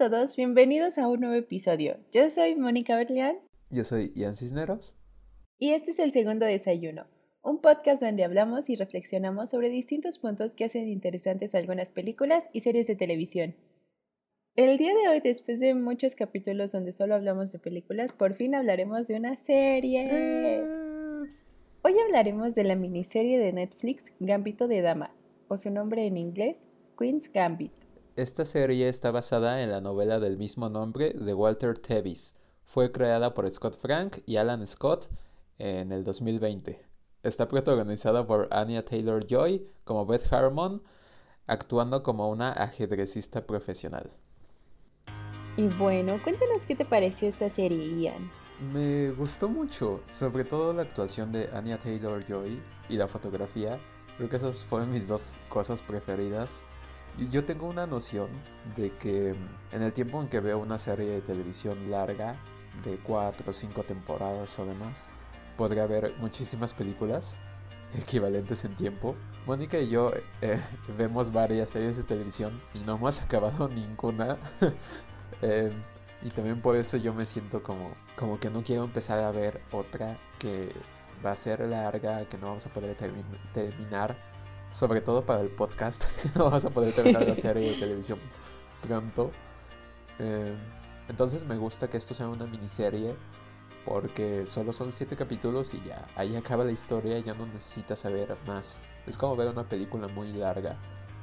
todos, bienvenidos a un nuevo episodio. Yo soy Mónica Berlián. Yo soy Ian Cisneros. Y este es el segundo desayuno, un podcast donde hablamos y reflexionamos sobre distintos puntos que hacen interesantes algunas películas y series de televisión. El día de hoy, después de muchos capítulos donde solo hablamos de películas, por fin hablaremos de una serie. Hoy hablaremos de la miniserie de Netflix Gambito de Dama, o su nombre en inglés, Queen's Gambit. Esta serie está basada en la novela del mismo nombre de Walter Tevis. Fue creada por Scott Frank y Alan Scott en el 2020. Está protagonizada por Anya Taylor Joy como Beth Harmon, actuando como una ajedrecista profesional. Y bueno, cuéntanos qué te pareció esta serie, Ian. Me gustó mucho, sobre todo la actuación de Anya Taylor Joy y la fotografía. Creo que esas fueron mis dos cosas preferidas. Yo tengo una noción de que mm, en el tiempo en que veo una serie de televisión larga, de cuatro o cinco temporadas o demás, podría ver muchísimas películas equivalentes en tiempo. Mónica y yo eh, vemos varias series de televisión y no hemos acabado ninguna. Em, y también por eso yo me siento como, como que no quiero empezar a ver otra que va a ser larga, que no vamos a poder terminar sobre todo para el podcast, no vas a poder terminar la serie de televisión pronto. Eh, entonces me gusta que esto sea una miniserie porque solo son siete capítulos y ya, ahí acaba la historia, ya no necesitas saber más. Es como ver una película muy larga.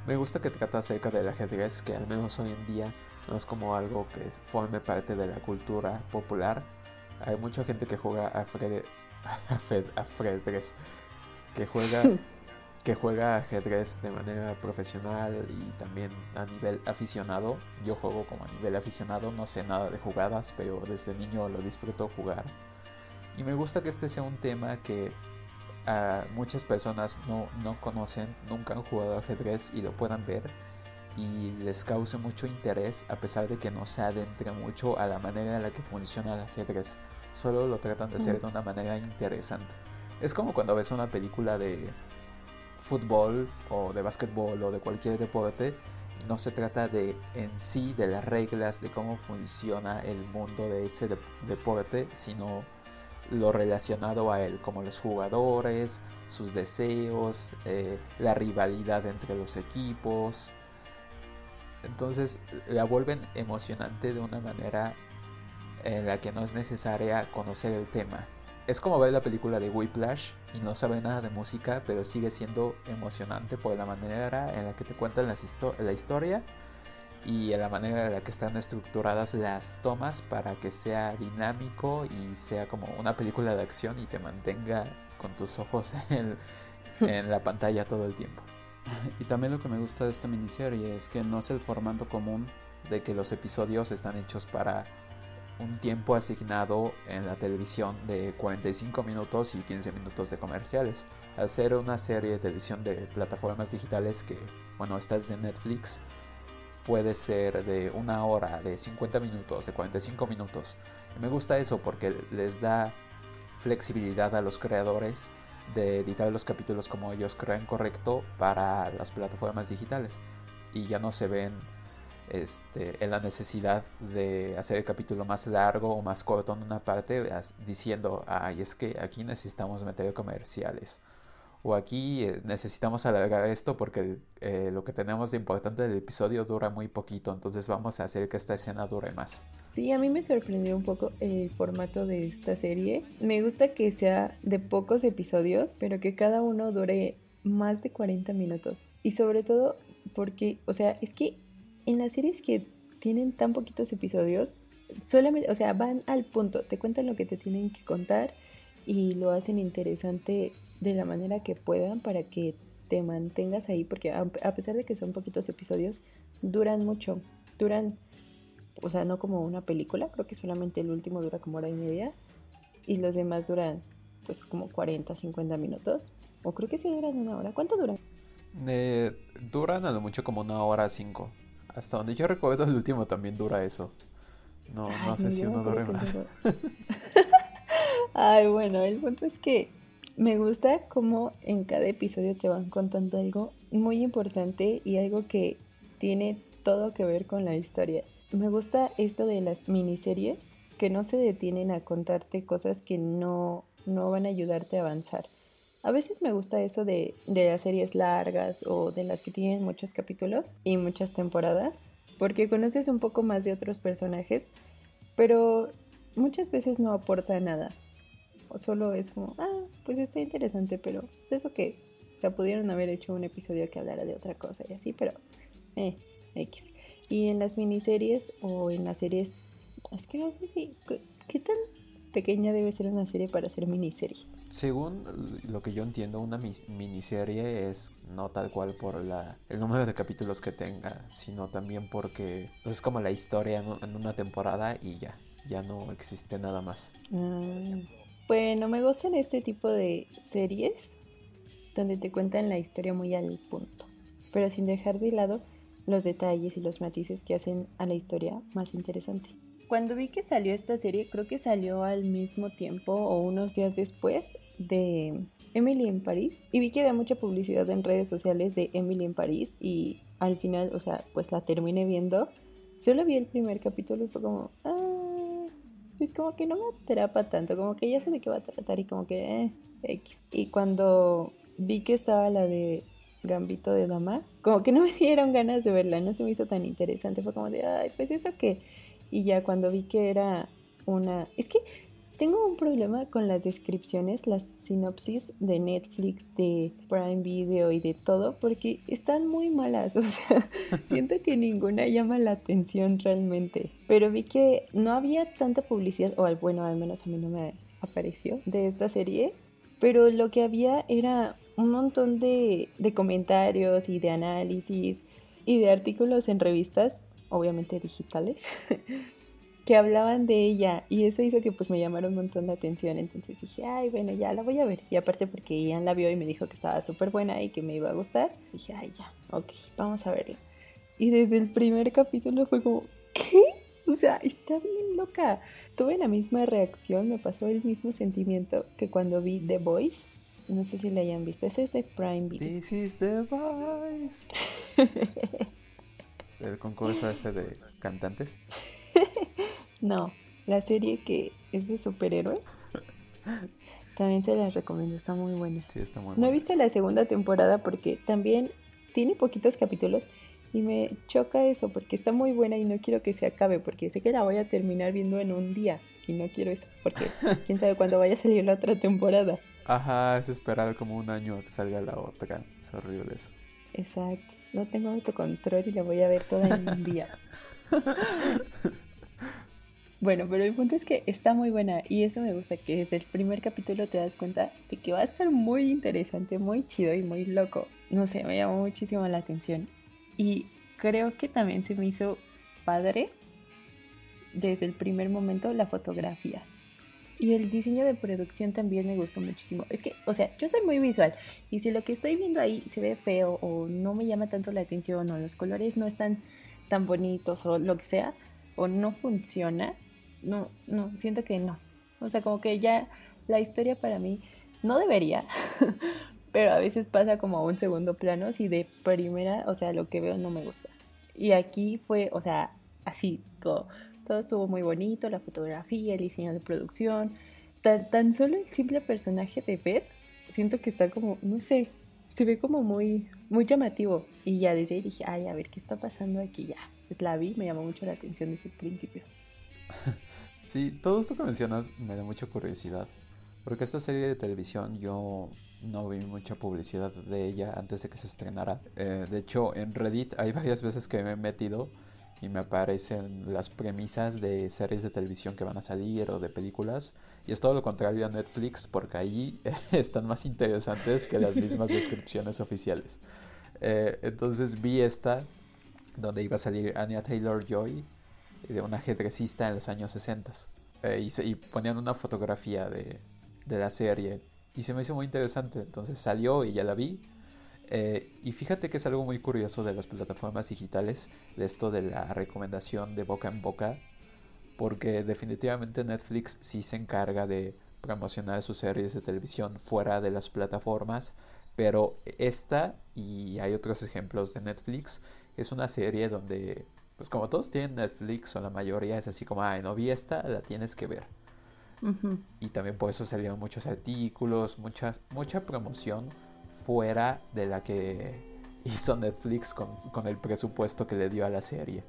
Me gusta que trata acerca del ajedrez, que al menos hoy en día no es como algo que forme parte de la cultura popular. Hay mucha gente que juega a, Fred, a, Fredres, que juega que juega ajedrez de manera profesional y también a nivel aficionado. Yo juego como a nivel aficionado, no sé nada de jugadas, pero desde niño lo disfruto jugar. Y me gusta que este sea un tema que a muchas personas no, no conocen, nunca han jugado ajedrez y lo puedan ver y les cause mucho interés a pesar de que no se adentre mucho a la manera en la que funciona el ajedrez. Solo lo tratan de hacer de una manera interesante. Es como cuando ves una película de fútbol o de básquetbol o de cualquier deporte. no se trata de en sí de las reglas de cómo funciona el mundo de ese deporte, sino lo relacionado a él, como los jugadores, sus deseos, eh, la rivalidad entre los equipos. Entonces la vuelven emocionante de una manera en la que no es necesaria conocer el tema. Es como ver la película de Whiplash y no sabe nada de música, pero sigue siendo emocionante por la manera en la que te cuentan la historia y en la manera en la que están estructuradas las tomas para que sea dinámico y sea como una película de acción y te mantenga con tus ojos en, en la pantalla todo el tiempo. Y también lo que me gusta de esta miniserie es que no es el formato común de que los episodios están hechos para un tiempo asignado en la televisión de 45 minutos y 15 minutos de comerciales. Al ser una serie de televisión de plataformas digitales que, bueno, esta es de Netflix, puede ser de una hora, de 50 minutos, de 45 minutos. me gusta eso porque les da flexibilidad a los creadores de editar los capítulos como ellos creen correcto para las plataformas digitales. Y ya no se ven este, en la necesidad de hacer el capítulo más largo o más corto en una parte, diciendo, ay, es que aquí necesitamos meter comerciales. O aquí eh, necesitamos alargar esto porque eh, lo que tenemos de importante del episodio dura muy poquito, entonces vamos a hacer que esta escena dure más. Sí, a mí me sorprendió un poco el formato de esta serie. Me gusta que sea de pocos episodios, pero que cada uno dure más de 40 minutos. Y sobre todo porque, o sea, es que en las series que tienen tan poquitos episodios, solamente, o sea, van al punto, te cuentan lo que te tienen que contar y lo hacen interesante de la manera que puedan para que te mantengas ahí, porque a, pesar de que son poquitos episodios, duran mucho, duran, o sea, no como una película, creo que solamente el último dura como hora y media y los demás duran pues como 40, 50 minutos, o creo que sí duran una hora, ¿cuánto duran? Eh, duran a lo mucho como una hora cinco. Hasta donde yo recuerdo el último también dura eso. No, no sé si uno dure más. Ay, bueno, el punto es que me gusta cómo en cada episodio te van contando algo muy importante y algo que tiene todo que ver con la historia. me gusta esto de las miniseries que no se detienen a contarte cosas que no, no van a ayudarte a avanzar. A veces me gusta eso de, de las series largas o de las que tienen muchos capítulos y muchas temporadas, porque conoces un poco más de otros personajes, pero muchas veces no aporta nada. O solo es como, ah, pues está interesante, pero es eso que, o sea, pudieron haber hecho un episodio que hablara de otra cosa y así, pero, eh, X. Y en las miniseries o en las series, es que no sé si, ¿qué tan pequeña debe ser una serie para ser miniserie? Según lo que yo entiendo, una miniserie es no tal cual por la, el número de capítulos que tenga, sino también porque es como la historia en una temporada y ya, ya no existe nada más. Mm, bueno, me gustan este tipo de series donde te cuentan la historia muy al punto, pero sin dejar de lado los detalles y los matices que hacen a la historia más interesante. Cuando vi que salió esta serie, creo que salió al mismo tiempo o unos días después de Emily en París. Y vi que había mucha publicidad en redes sociales de Emily en París y al final, o sea, pues la terminé viendo. Solo vi el primer capítulo y fue como, ah, pues como que no me atrapa tanto, como que ya sé de qué va a tratar y como que, eh, X. Y cuando vi que estaba la de Gambito de Dama, como que no me dieron ganas de verla, no se me hizo tan interesante, fue como de, ay, pues eso que y ya cuando vi que era una... Es que tengo un problema con las descripciones, las sinopsis de Netflix, de Prime Video y de todo, porque están muy malas. O sea, siento que ninguna llama la atención realmente. Pero vi que no había tanta publicidad, o bueno, al menos a mí no me apareció, de esta serie. Pero lo que había era un montón de, de comentarios y de análisis y de artículos en revistas obviamente digitales, que hablaban de ella y eso hizo que pues me llamara un montón de atención. Entonces dije, ay, bueno, ya la voy a ver. Y aparte porque Ian la vio y me dijo que estaba súper buena y que me iba a gustar, dije, ay, ya, ok, vamos a verla. Y desde el primer capítulo fue como, ¿qué? O sea, está bien loca. Tuve la misma reacción, me pasó el mismo sentimiento que cuando vi The Voice. No sé si la hayan visto, ese es de Prime Video. This is the voice. el concurso ese de cantantes? no, la serie que es de superhéroes. También se las recomiendo, está muy buena. Sí, está muy buena. No he visto la segunda temporada porque también tiene poquitos capítulos y me choca eso porque está muy buena y no quiero que se acabe porque sé que la voy a terminar viendo en un día y no quiero eso porque quién sabe cuándo vaya a salir la otra temporada. Ajá, es esperar como un año a que salga la otra. Es horrible eso. Exacto no tengo autocontrol y la voy a ver toda en un día. bueno, pero el punto es que está muy buena y eso me gusta, que desde el primer capítulo te das cuenta de que va a estar muy interesante, muy chido y muy loco. No sé, me llamó muchísimo la atención. Y creo que también se me hizo padre desde el primer momento la fotografía. Y el diseño de producción también me gustó muchísimo. Es que, o sea, yo soy muy visual. Y si lo que estoy viendo ahí se ve feo o no me llama tanto la atención o los colores no están tan bonitos o lo que sea, o no funciona, no, no, siento que no. O sea, como que ya la historia para mí no debería, pero a veces pasa como a un segundo plano si de primera, o sea, lo que veo no me gusta. Y aquí fue, o sea, así, todo todo estuvo muy bonito, la fotografía, el diseño de producción. Tan, solo el simple personaje de Beth, siento que está como, no sé, se ve como muy, muy llamativo. Y ya desde ahí dije, ay, a ver qué está pasando aquí ya. Pues la vi, me llamó mucho la atención desde el principio. Sí, todo esto que mencionas me da mucha curiosidad. Porque esta serie de televisión yo no vi mucha publicidad de ella antes de que se estrenara. Eh, de hecho, en Reddit hay varias veces que me he metido y me aparecen las premisas de series de televisión que van a salir o de películas. Y es todo lo contrario a Netflix porque ahí están más interesantes que las mismas descripciones oficiales. Eh, entonces vi esta donde iba a salir Anya Taylor Joy de una ajedrecista en los años 60 eh, y, y, ponían una fotografía de, de la serie y se me hizo muy interesante. Entonces salió y ya la vi eh, y fíjate que es algo muy curioso de las plataformas digitales, de esto de la recomendación de boca en boca, porque definitivamente Netflix sí se encarga de promocionar sus series de televisión fuera de las plataformas, pero esta, y hay otros ejemplos de Netflix, es una serie donde pues como todos tienen Netflix o la mayoría es así como, ay, no vi esta, la tienes que ver. Y también por eso salieron muchos artículos, muchas, mucha promoción fuera de la que hizo Netflix con, con el presupuesto que le dio a la serie.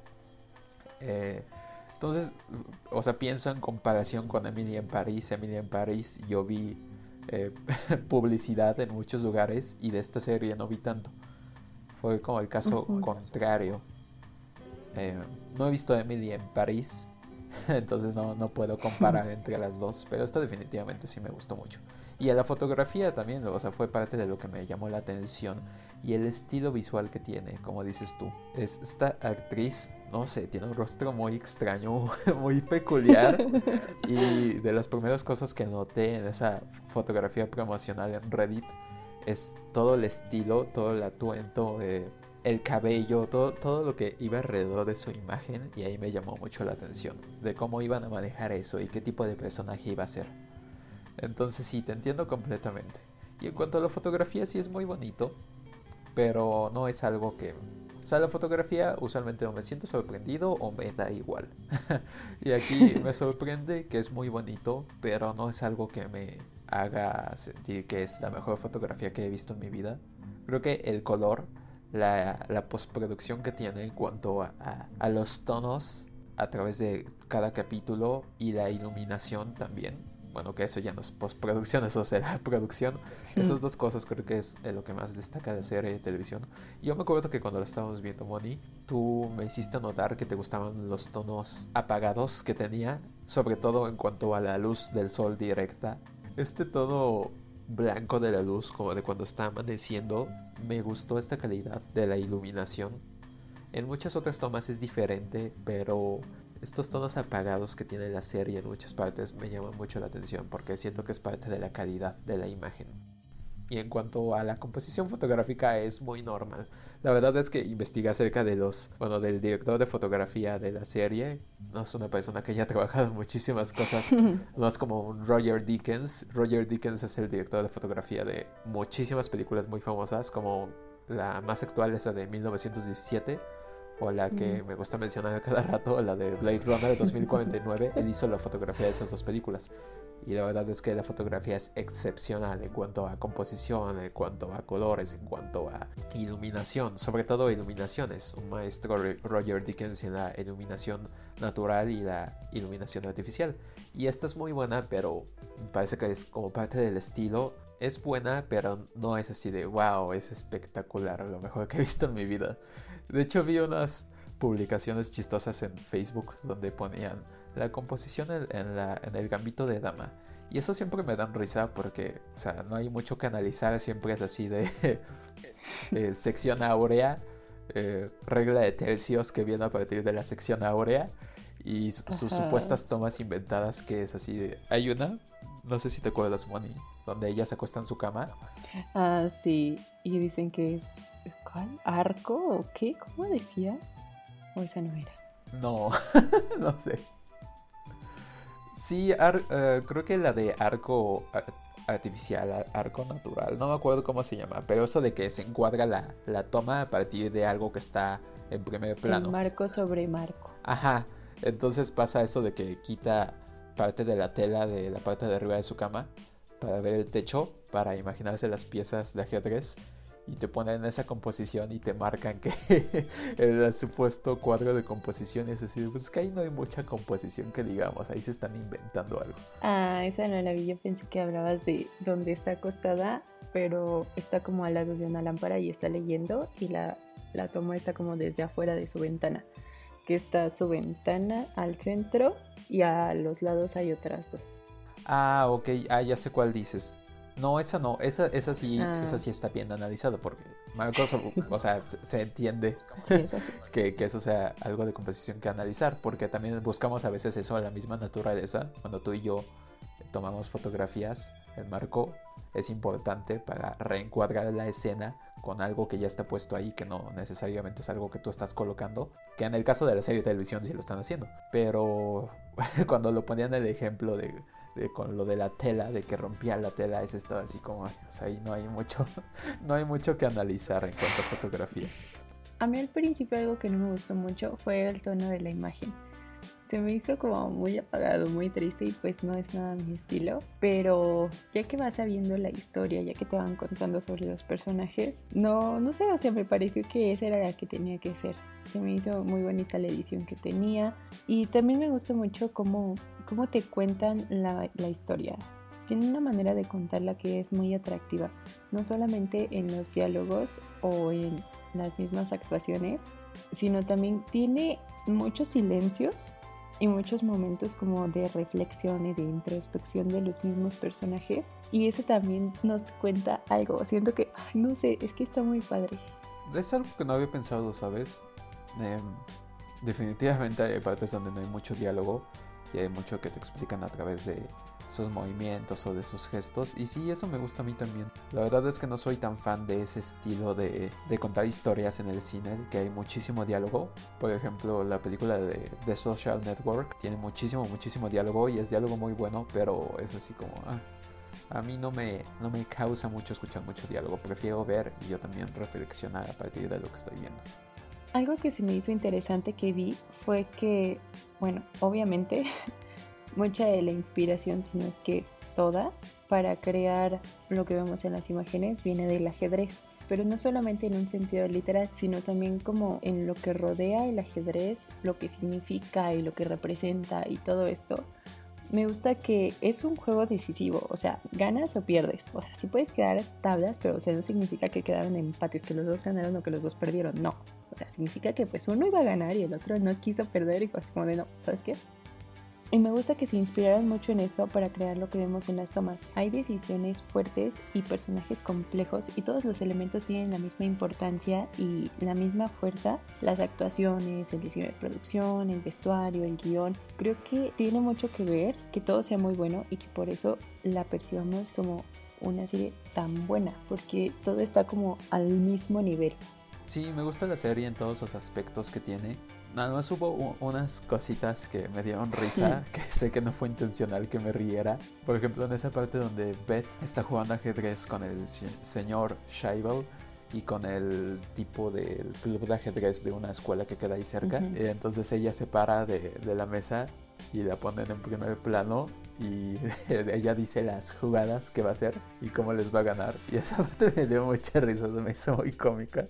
Eh, entonces, o sea, pienso en comparación con Emily en París. Emily en París yo vi eh, publicidad en muchos lugares y de esta serie no vi tanto. Fue como el caso contrario. Eh, no he visto Emily en París, entonces no, no puedo comparar entre las dos, pero esta definitivamente sí me gustó mucho. Y a la fotografía también, o sea, fue parte de lo que me llamó la atención. Y el estilo visual que tiene, como dices tú. Es esta actriz, no sé, tiene un rostro muy extraño, muy peculiar. y de las primeras cosas que noté en esa fotografía promocional en Reddit es todo el estilo, todo el atuendo, eh, el cabello, todo, todo lo que iba alrededor de su imagen. Y ahí me llamó mucho la atención de cómo iban a manejar eso y qué tipo de personaje iba a ser. Entonces sí, te entiendo completamente. Y en cuanto a la fotografía, sí es muy bonito, pero no es algo que... O sea, la fotografía usualmente o me siento sorprendido o me da igual. y aquí me sorprende que es muy bonito, pero no es algo que me haga sentir que es la mejor fotografía que he visto en mi vida. Creo que el color, la, la postproducción que tiene en cuanto a, a los tonos a través de cada capítulo y la iluminación también bueno, que eso ya no es postproducción, eso será producción. Esas dos cosas creo que es lo que más destaca de serie de televisión. Yo me acuerdo que cuando lo estábamos viendo, Moni, tú me hiciste notar que te gustaban los tonos apagados que tenía, sobre todo en cuanto a la luz del sol directa. Este tono blanco de la luz, como de cuando está amaneciendo, me gustó esta calidad de la iluminación. En muchas otras tomas es diferente, pero estos tonos apagados que tiene la serie en muchas partes me llaman mucho la atención porque siento que es parte de la calidad de la imagen. Y en cuanto a la composición fotográfica es muy normal. La verdad es que investigué acerca de los, bueno, del director de fotografía de la serie. No es una persona que haya trabajado en muchísimas cosas. No es como un Roger Dickens. Roger Dickens es el director de fotografía de muchísimas películas muy famosas, como la más actual, esa de 1917 o la que me gusta mencionar cada rato, la de Blade Runner de 2049, él hizo la fotografía de esas dos películas. Y la verdad es que la fotografía es excepcional en cuanto a composición, en cuanto a colores, en cuanto a iluminación, sobre todo iluminaciones. Un maestro Roger Dickens en la iluminación natural y la iluminación artificial. Y esta es muy buena, pero parece que es como parte del estilo. Es buena, pero no es así de wow, es espectacular, lo mejor que he visto en mi vida. De hecho, vi unas publicaciones chistosas en Facebook donde ponían la composición en, la, en, el gambito de dama. Y eso siempre me dan risa porque, o sea, no hay mucho que analizar, siempre es así de eh, sección áurea, eh, regla de tercios que viene a partir de la sección áurea y sus supuestas tomas inventadas que es así de... Hay una, no sé si te acuerdas, Moni, donde ella se acuesta en su cama. Ah, sí, y dicen que es ¿Cuál? ¿Arco o qué? ¿Cómo decía? ¿O esa no era? No, no sé. Sí, eh, creo que la de arco artificial, arco natural, no me acuerdo cómo se llama, pero eso de que se encuadra la, toma a partir de algo que está en primer plano. marco sobre marco. Ajá, entonces pasa eso de que quita parte de la tela de la parte de arriba de su cama para ver el techo, para imaginarse las piezas de ajedrez y te ponen esa composición y te marcan que el supuesto cuadro de composición es decir, pues es que ahí no hay mucha composición que digamos, ahí se están inventando algo. Ah, esa no la vi, yo pensé que hablabas de donde está acostada, pero está como al lado de una lámpara y está leyendo y la, la toma está como desde afuera de su ventana, que está su ventana al centro y a los lados hay otras dos. Ah, ok, ah, ya sé cuál dices. No, esa no, esa, esa sí, esa sí está bien analizado porque Marcos, o sea, se entiende que, que, eso sea algo de composición que analizar, porque también buscamos a veces eso a la misma naturaleza. Cuando tú y yo tomamos fotografías, el marco es importante para reencuadrar la escena con algo que ya está puesto ahí, que no necesariamente es algo que tú estás colocando, que en el caso de la serie de televisión sí lo están haciendo. Pero cuando lo ponían el ejemplo de con lo de la tela, de que rompía la tela, es esto así como, o sea, ahí no hay mucho, no hay mucho que analizar en cuanto a fotografía. A mí al principio algo que no me gustó mucho fue el tono de la imagen se me hizo como muy apagado, muy triste y pues no es nada mi estilo. Pero ya que vas sabiendo la historia, ya que te van contando sobre los personajes, no, no sé, o sea, me pareció que esa era la que tenía que ser. Se me hizo muy bonita la edición que tenía y también me gusta mucho cómo, cómo te cuentan la, la historia. Tiene una manera de contarla que es muy atractiva, no solamente en los diálogos o en las mismas actuaciones, sino también tiene muchos silencios y muchos momentos como de reflexión y de introspección de los mismos personajes. Y eso también nos cuenta algo. Siento que, no sé, es que está muy padre. Es algo que no había pensado, ¿sabes? Em, definitivamente hay partes donde no hay mucho diálogo y hay mucho que te explican a través de sus movimientos o de sus gestos. Y sí, eso me gusta a mí también. La verdad es que no soy tan fan de ese estilo de, contar historias en el cine, que hay muchísimo diálogo. Por ejemplo, la película de The Social Network tiene muchísimo, muchísimo diálogo y es diálogo muy bueno, pero es así como... Ah, a mí no me, no me causa mucho escuchar mucho diálogo. Prefiero ver y yo también reflexionar a partir de lo que estoy viendo. Algo que se me hizo interesante que vi fue que, bueno, obviamente mucha de la inspiración, si no es que toda, para crear lo que vemos en las imágenes viene del ajedrez. Pero no solamente en un sentido literal, sino también como en lo que rodea el ajedrez, lo que significa y lo que representa y todo esto. Me gusta que es un juego decisivo, o sea, ganas o pierdes. O sea, sí puedes quedar tablas, pero o no significa que quedaron empates, que los dos ganaron o que los dos perdieron. No. O sea, significa que pues uno iba a ganar y el otro no quiso perder y pues como de no, ¿sabes qué? Y me gusta que se inspiraran mucho en esto para crear lo que vemos en las tomas. Hay decisiones fuertes y personajes complejos y todos los elementos tienen la misma importancia y la misma fuerza. Las actuaciones, el diseño de producción, el vestuario, el guion. Creo que tiene mucho que ver que todo sea muy bueno y que por eso la percibamos como una serie tan buena, porque todo está como al mismo nivel. Sí, me gusta la serie en todos los aspectos que tiene Nada más hubo unas cositas que me dieron risa, que sé que no fue intencional que me riera. Por ejemplo, en esa parte donde Beth está jugando ajedrez con el señor Scheibel y con el tipo del club de ajedrez de una escuela que queda ahí cerca. Y entonces ella se para de, de la mesa y la ponen en primer plano y ella dice las jugadas que va a hacer y cómo les va a ganar. Y esa parte me dio mucha risa, se me hizo muy cómica.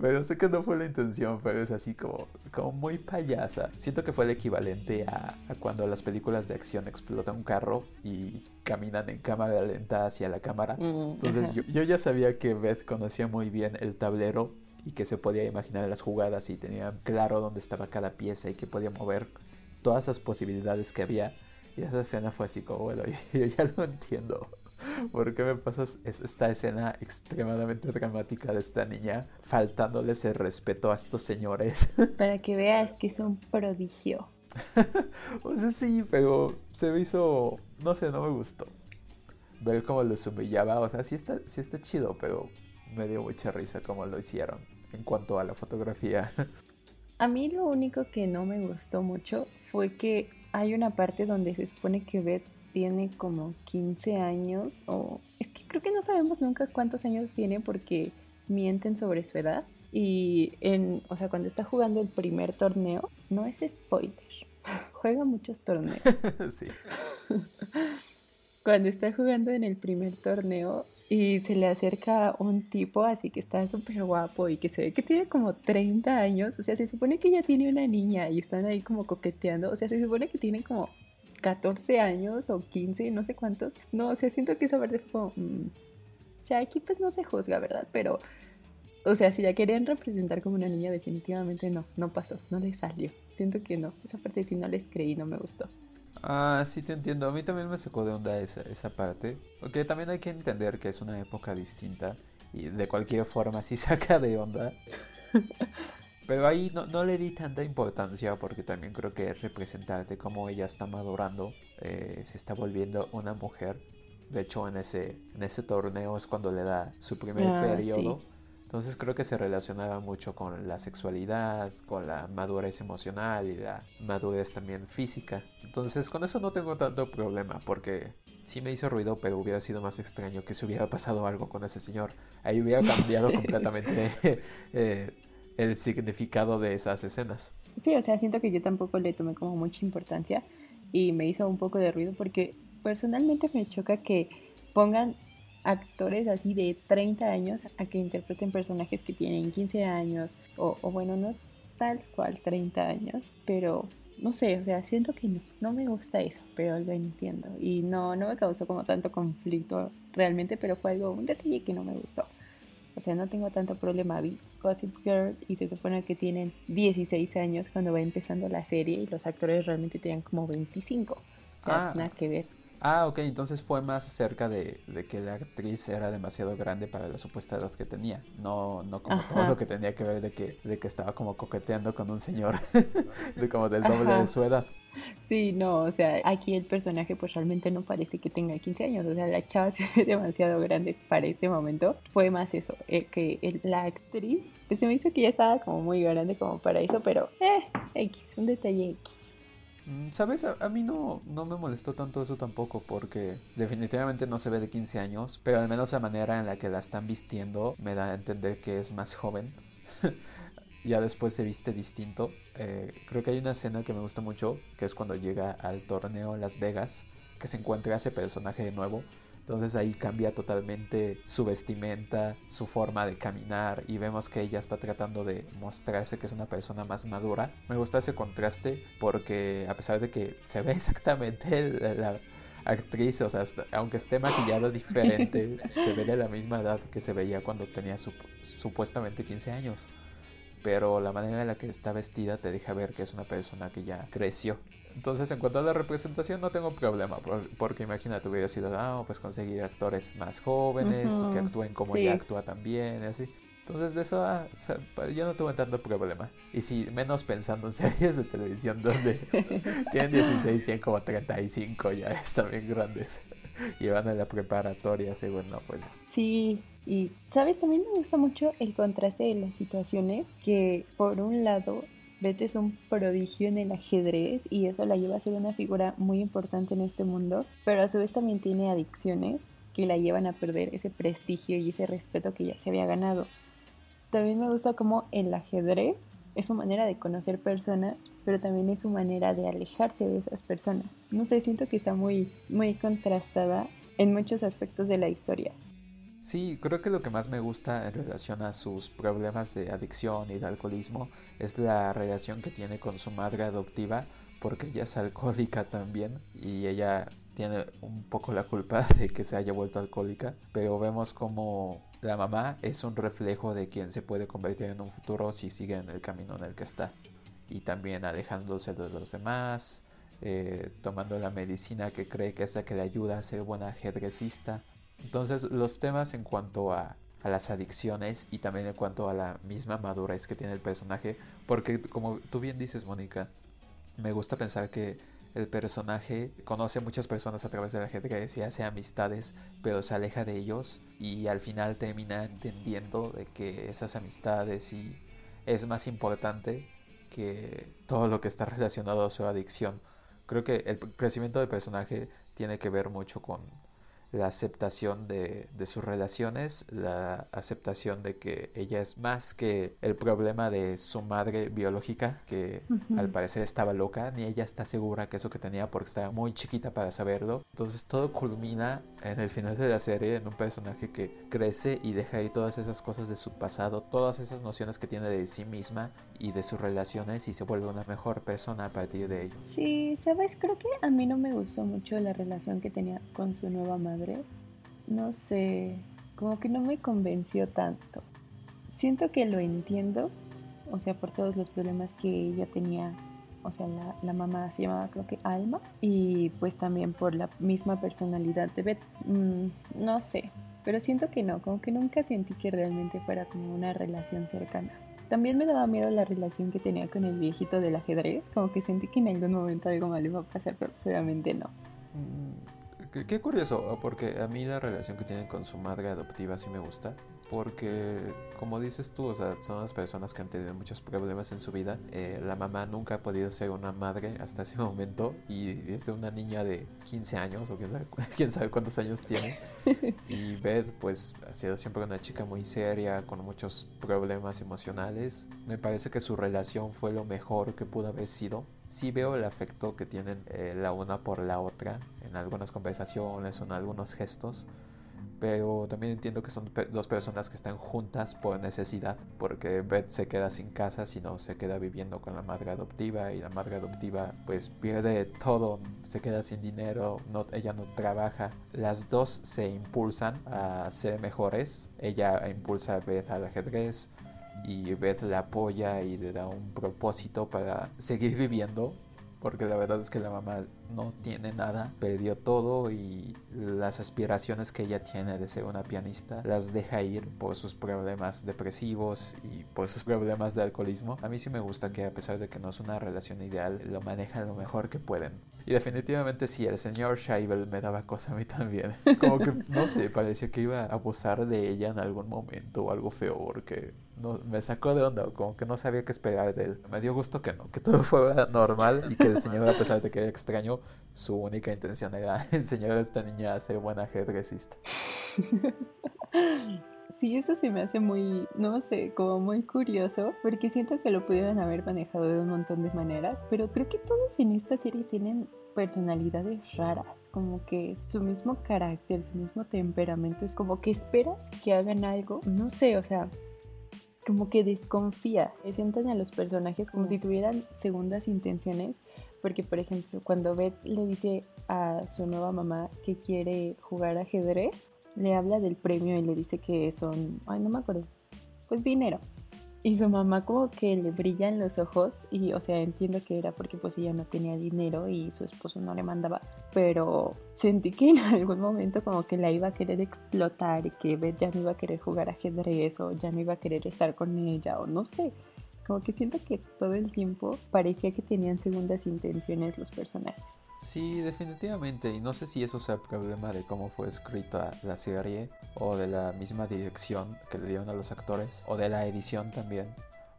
Pero sé que no fue la intención, pero es así como, como muy payasa. Siento que fue el equivalente a, cuando las películas de acción explotan un carro y caminan en cámara lenta hacia la cámara. Mm, Entonces yo, yo, ya sabía que Beth conocía muy bien el tablero y que se podía imaginar las jugadas y tenía claro dónde estaba cada pieza y que podía mover todas esas posibilidades que había. Y esa escena fue así como, bueno, yo ya lo entiendo. ¿Por qué me pasas esta escena extremadamente dramática de esta niña faltándoles el respeto a estos señores? Para que veas que es un prodigio. o sea, sí, pero se me hizo, no sé, no me gustó. Ver cómo los humillaba, o sea, sí está, sí está chido, pero me dio mucha risa cómo lo hicieron en cuanto a la fotografía. A mí lo único que no me gustó mucho fue que hay una parte donde se supone que Beth tiene como 15 años o es que creo que no sabemos nunca cuántos años tiene porque mienten sobre su edad y en, o sea, cuando está jugando el primer torneo, no es spoiler. Juega muchos torneos. sí. cuando está jugando en el primer torneo y se le acerca un tipo así que está súper guapo y que se ve que tiene como 30 años, o sea, se supone que ya tiene una niña y están ahí como coqueteando, o sea, se supone que tiene como 14 años o 15, no sé cuántos. No, o sea, siento que esa parte fue como... Mm, o sea, aquí pues no se juzga, ¿verdad? Pero, o sea, si la querían representar como una niña, definitivamente no, no pasó, no le salió. Siento que no, esa parte sí no les creí, no me gustó. Ah, sí te entiendo. A mí también me sacó de onda esa, esa parte. Porque también hay que entender que es una época distinta. Y de cualquier forma sí saca de onda. Pero ahí no, no, le di tanta importancia porque también creo que es representarte cómo ella está madurando, eh, se está volviendo una mujer. De hecho, en ese, en ese torneo es cuando le da su primer ah, periodo. Entonces creo que se relacionaba mucho con la sexualidad, con la madurez emocional y la madurez también física. Entonces con eso no tengo tanto problema porque sí me hizo ruido, pero hubiera sido más extraño que se hubiera pasado algo con ese señor. Ahí hubiera cambiado completamente eh, el significado de esas escenas. Sí, o sea, siento que yo tampoco le tomé como mucha importancia y me hizo un poco de ruido porque personalmente me choca que pongan actores así de 30 años a que interpreten personajes que tienen 15 años o, o bueno, no tal cual 30 años, pero no sé, o sea, siento que no, no me gusta eso, pero lo entiendo. Y no, no me causó como tanto conflicto realmente, pero fue algo, un detalle que no me gustó. O sea, no tengo tanto problema. Vi Gossip Girl y se supone que tienen 16 años cuando va empezando la serie y los actores realmente tenían como 25. O sea, ah. nada que ver. Ah, ok, entonces fue más acerca de, que la actriz era demasiado grande para la supuesta edad que tenía. No, no como todo lo que tenía que ver de que, de que estaba como coqueteando con un señor de como del doble de su edad. Sí, no, o sea, aquí el personaje pues realmente no parece que tenga 15 años, o sea, la chava se ve demasiado grande para este momento. Fue más eso, eh, que la actriz, pues se me hizo que ya estaba como muy grande como para eso, pero eh, X, un detalle X. Mm, ¿Sabes? A, mí no, no me molestó tanto eso tampoco porque definitivamente no se ve de 15 años, pero al menos la manera en la que la están vistiendo me da a entender que es más joven. ya después se viste distinto. Eh, creo que hay una escena que me gusta mucho, que es cuando llega al torneo Las Vegas, que se encuentra ese personaje de nuevo entonces ahí cambia totalmente su vestimenta, su forma de caminar y vemos que ella está tratando de mostrarse que es una persona más madura. Me gusta ese contraste porque a pesar de que se ve exactamente la, actriz, o sea, aunque esté maquillada diferente, se ve de la misma edad que se veía cuando tenía supuestamente 15 años pero la manera en la que está vestida te deja ver que es una persona que ya creció. Entonces, en cuanto a la representación, no tengo problema, porque imagínate, hubiera sido, ah, pues conseguir actores más jóvenes, que actúen como ella actúa también, y así. Entonces, de eso, ah, o sea, yo no tuve tanto problema. Y si menos pensando en series de televisión donde tienen 16, tienen como 35, ya están bien grandes. Y van a la preparatoria, según no, pues. Sí, y, ¿sabes? También me gusta mucho el contraste de las situaciones, que por un lado, Beth es un prodigio en el ajedrez y eso la lleva a ser una figura muy importante en este mundo, pero a su vez también tiene adicciones que la llevan a perder ese prestigio y ese respeto que ya se había ganado. También me gusta como el ajedrez es su manera de conocer personas, pero también es su manera de alejarse de esas personas. No sé, siento que está muy, muy contrastada en muchos aspectos de la historia. Sí, creo que lo que más me gusta en relación a sus problemas de adicción y de alcoholismo es la relación que tiene con su madre adoptiva, porque ella es alcohólica también y ella tiene un poco la culpa de que se haya vuelto alcohólica, pero vemos como la mamá es un reflejo de quien se puede convertir en un futuro si sigue en el camino en el que está. Y también alejándose de los demás, eh, tomando la medicina que cree que es la que le ayuda a ser buena ajedrecista entonces los temas en cuanto a, las adicciones y también en cuanto a la misma madurez que tiene el personaje, porque como tú bien dices, Mónica, me gusta pensar que el personaje conoce a muchas personas a través de la ajedrez y hace amistades, pero se aleja de ellos y al final termina entendiendo de que esas amistades y es más importante que todo lo que está relacionado a su adicción. Creo que el crecimiento del personaje tiene que ver mucho con, la aceptación de, de, sus relaciones, la aceptación de que ella es más que el problema de su madre biológica, que al parecer estaba loca, ni ella está segura que eso que tenía porque estaba muy chiquita para saberlo. Entonces todo culmina en el final de la serie en un personaje que crece y deja ahí todas esas cosas de su pasado, todas esas nociones que tiene de sí misma y de sus relaciones y se vuelve una mejor persona a partir de ello. Sí, sabes, creo que a mí no me gustó mucho la relación que tenía con su nueva madre. No sé, como que no me convenció tanto. Siento que lo entiendo, o sea, por todos los problemas que ella tenía o sea, la, la, mamá se llamaba creo que Alma, y pues también por la misma personalidad de Beth. Mm, no sé, pero siento que no, como que nunca sentí que realmente fuera como una relación cercana. También me daba miedo la relación que tenía con el viejito del ajedrez, como que sentí que en algún momento algo malo iba a pasar, pero pues, obviamente no. Mm, Qué, curioso, porque a mí la relación que tienen con su madre adoptiva sí me gusta. Porque, como dices tú, o sea, son las personas que han tenido muchos problemas en su vida. Eh, la mamá nunca ha podido ser una madre hasta ese momento. Y es de una niña de 15 años, o quién sabe, quién sabe cuántos años tiene. Y Beth, pues, ha sido siempre una chica muy seria, con muchos problemas emocionales. Me parece que su relación fue lo mejor que pudo haber sido sí veo el afecto que tienen eh, la una por la otra en algunas conversaciones o en algunos gestos, pero también entiendo que son dos personas que están juntas por necesidad, porque Beth se queda sin casa, sino se queda viviendo con la madre adoptiva y la madre adoptiva pues pierde todo, se queda sin dinero, no, ella no trabaja. Las dos se impulsan a ser mejores, ella impulsa a Beth al ajedrez, y Beth le apoya y le da un propósito para seguir viviendo porque la verdad es que la mamá no tiene nada, perdió todo y las aspiraciones que ella tiene de ser una pianista las deja ir por sus problemas depresivos y por sus problemas de alcoholismo. A mí sí me gusta que a pesar de que no es una relación ideal, lo manejan lo mejor que pueden. Y definitivamente sí, el señor Scheibel me daba cosa a mí también. Como que, no sé, parecía que iba a abusar de ella en algún momento o algo feo porque no, me sacó de onda, como que no sabía qué esperar de él. Me dio gusto que no, que todo fuera normal y que el señor, a pesar de que era extraño, su única intención era enseñar a esta niña a ser buena ajedrecista. Sí, eso sí me hace muy, no sé, como muy curioso, porque siento que lo pudieran haber manejado de un montón de maneras, pero creo que todos en esta serie tienen personalidades raras, como que su mismo carácter, su mismo temperamento, es como que esperas que hagan algo, no sé, o sea, como que desconfías, se sientan a los personajes como si tuvieran segundas intenciones, porque por ejemplo cuando Beth le dice a su nueva mamá que quiere jugar ajedrez, le habla del premio y le dice que son, ay no me acuerdo, pues dinero. Y su mamá como que le brillan los ojos y, o sea, entiendo que era porque pues ella no tenía dinero y su esposo no le mandaba, pero sentí que en algún momento como que la iba a querer explotar y que ya no iba a querer jugar ajedrez o ya no iba a querer estar con ella o no sé. Como que siento que todo el tiempo parecía que tenían segundas intenciones los personajes. Sí, definitivamente. Y no sé si eso sea problema de cómo fue escrita la serie o de la misma dirección que le dieron a los actores o de la edición también.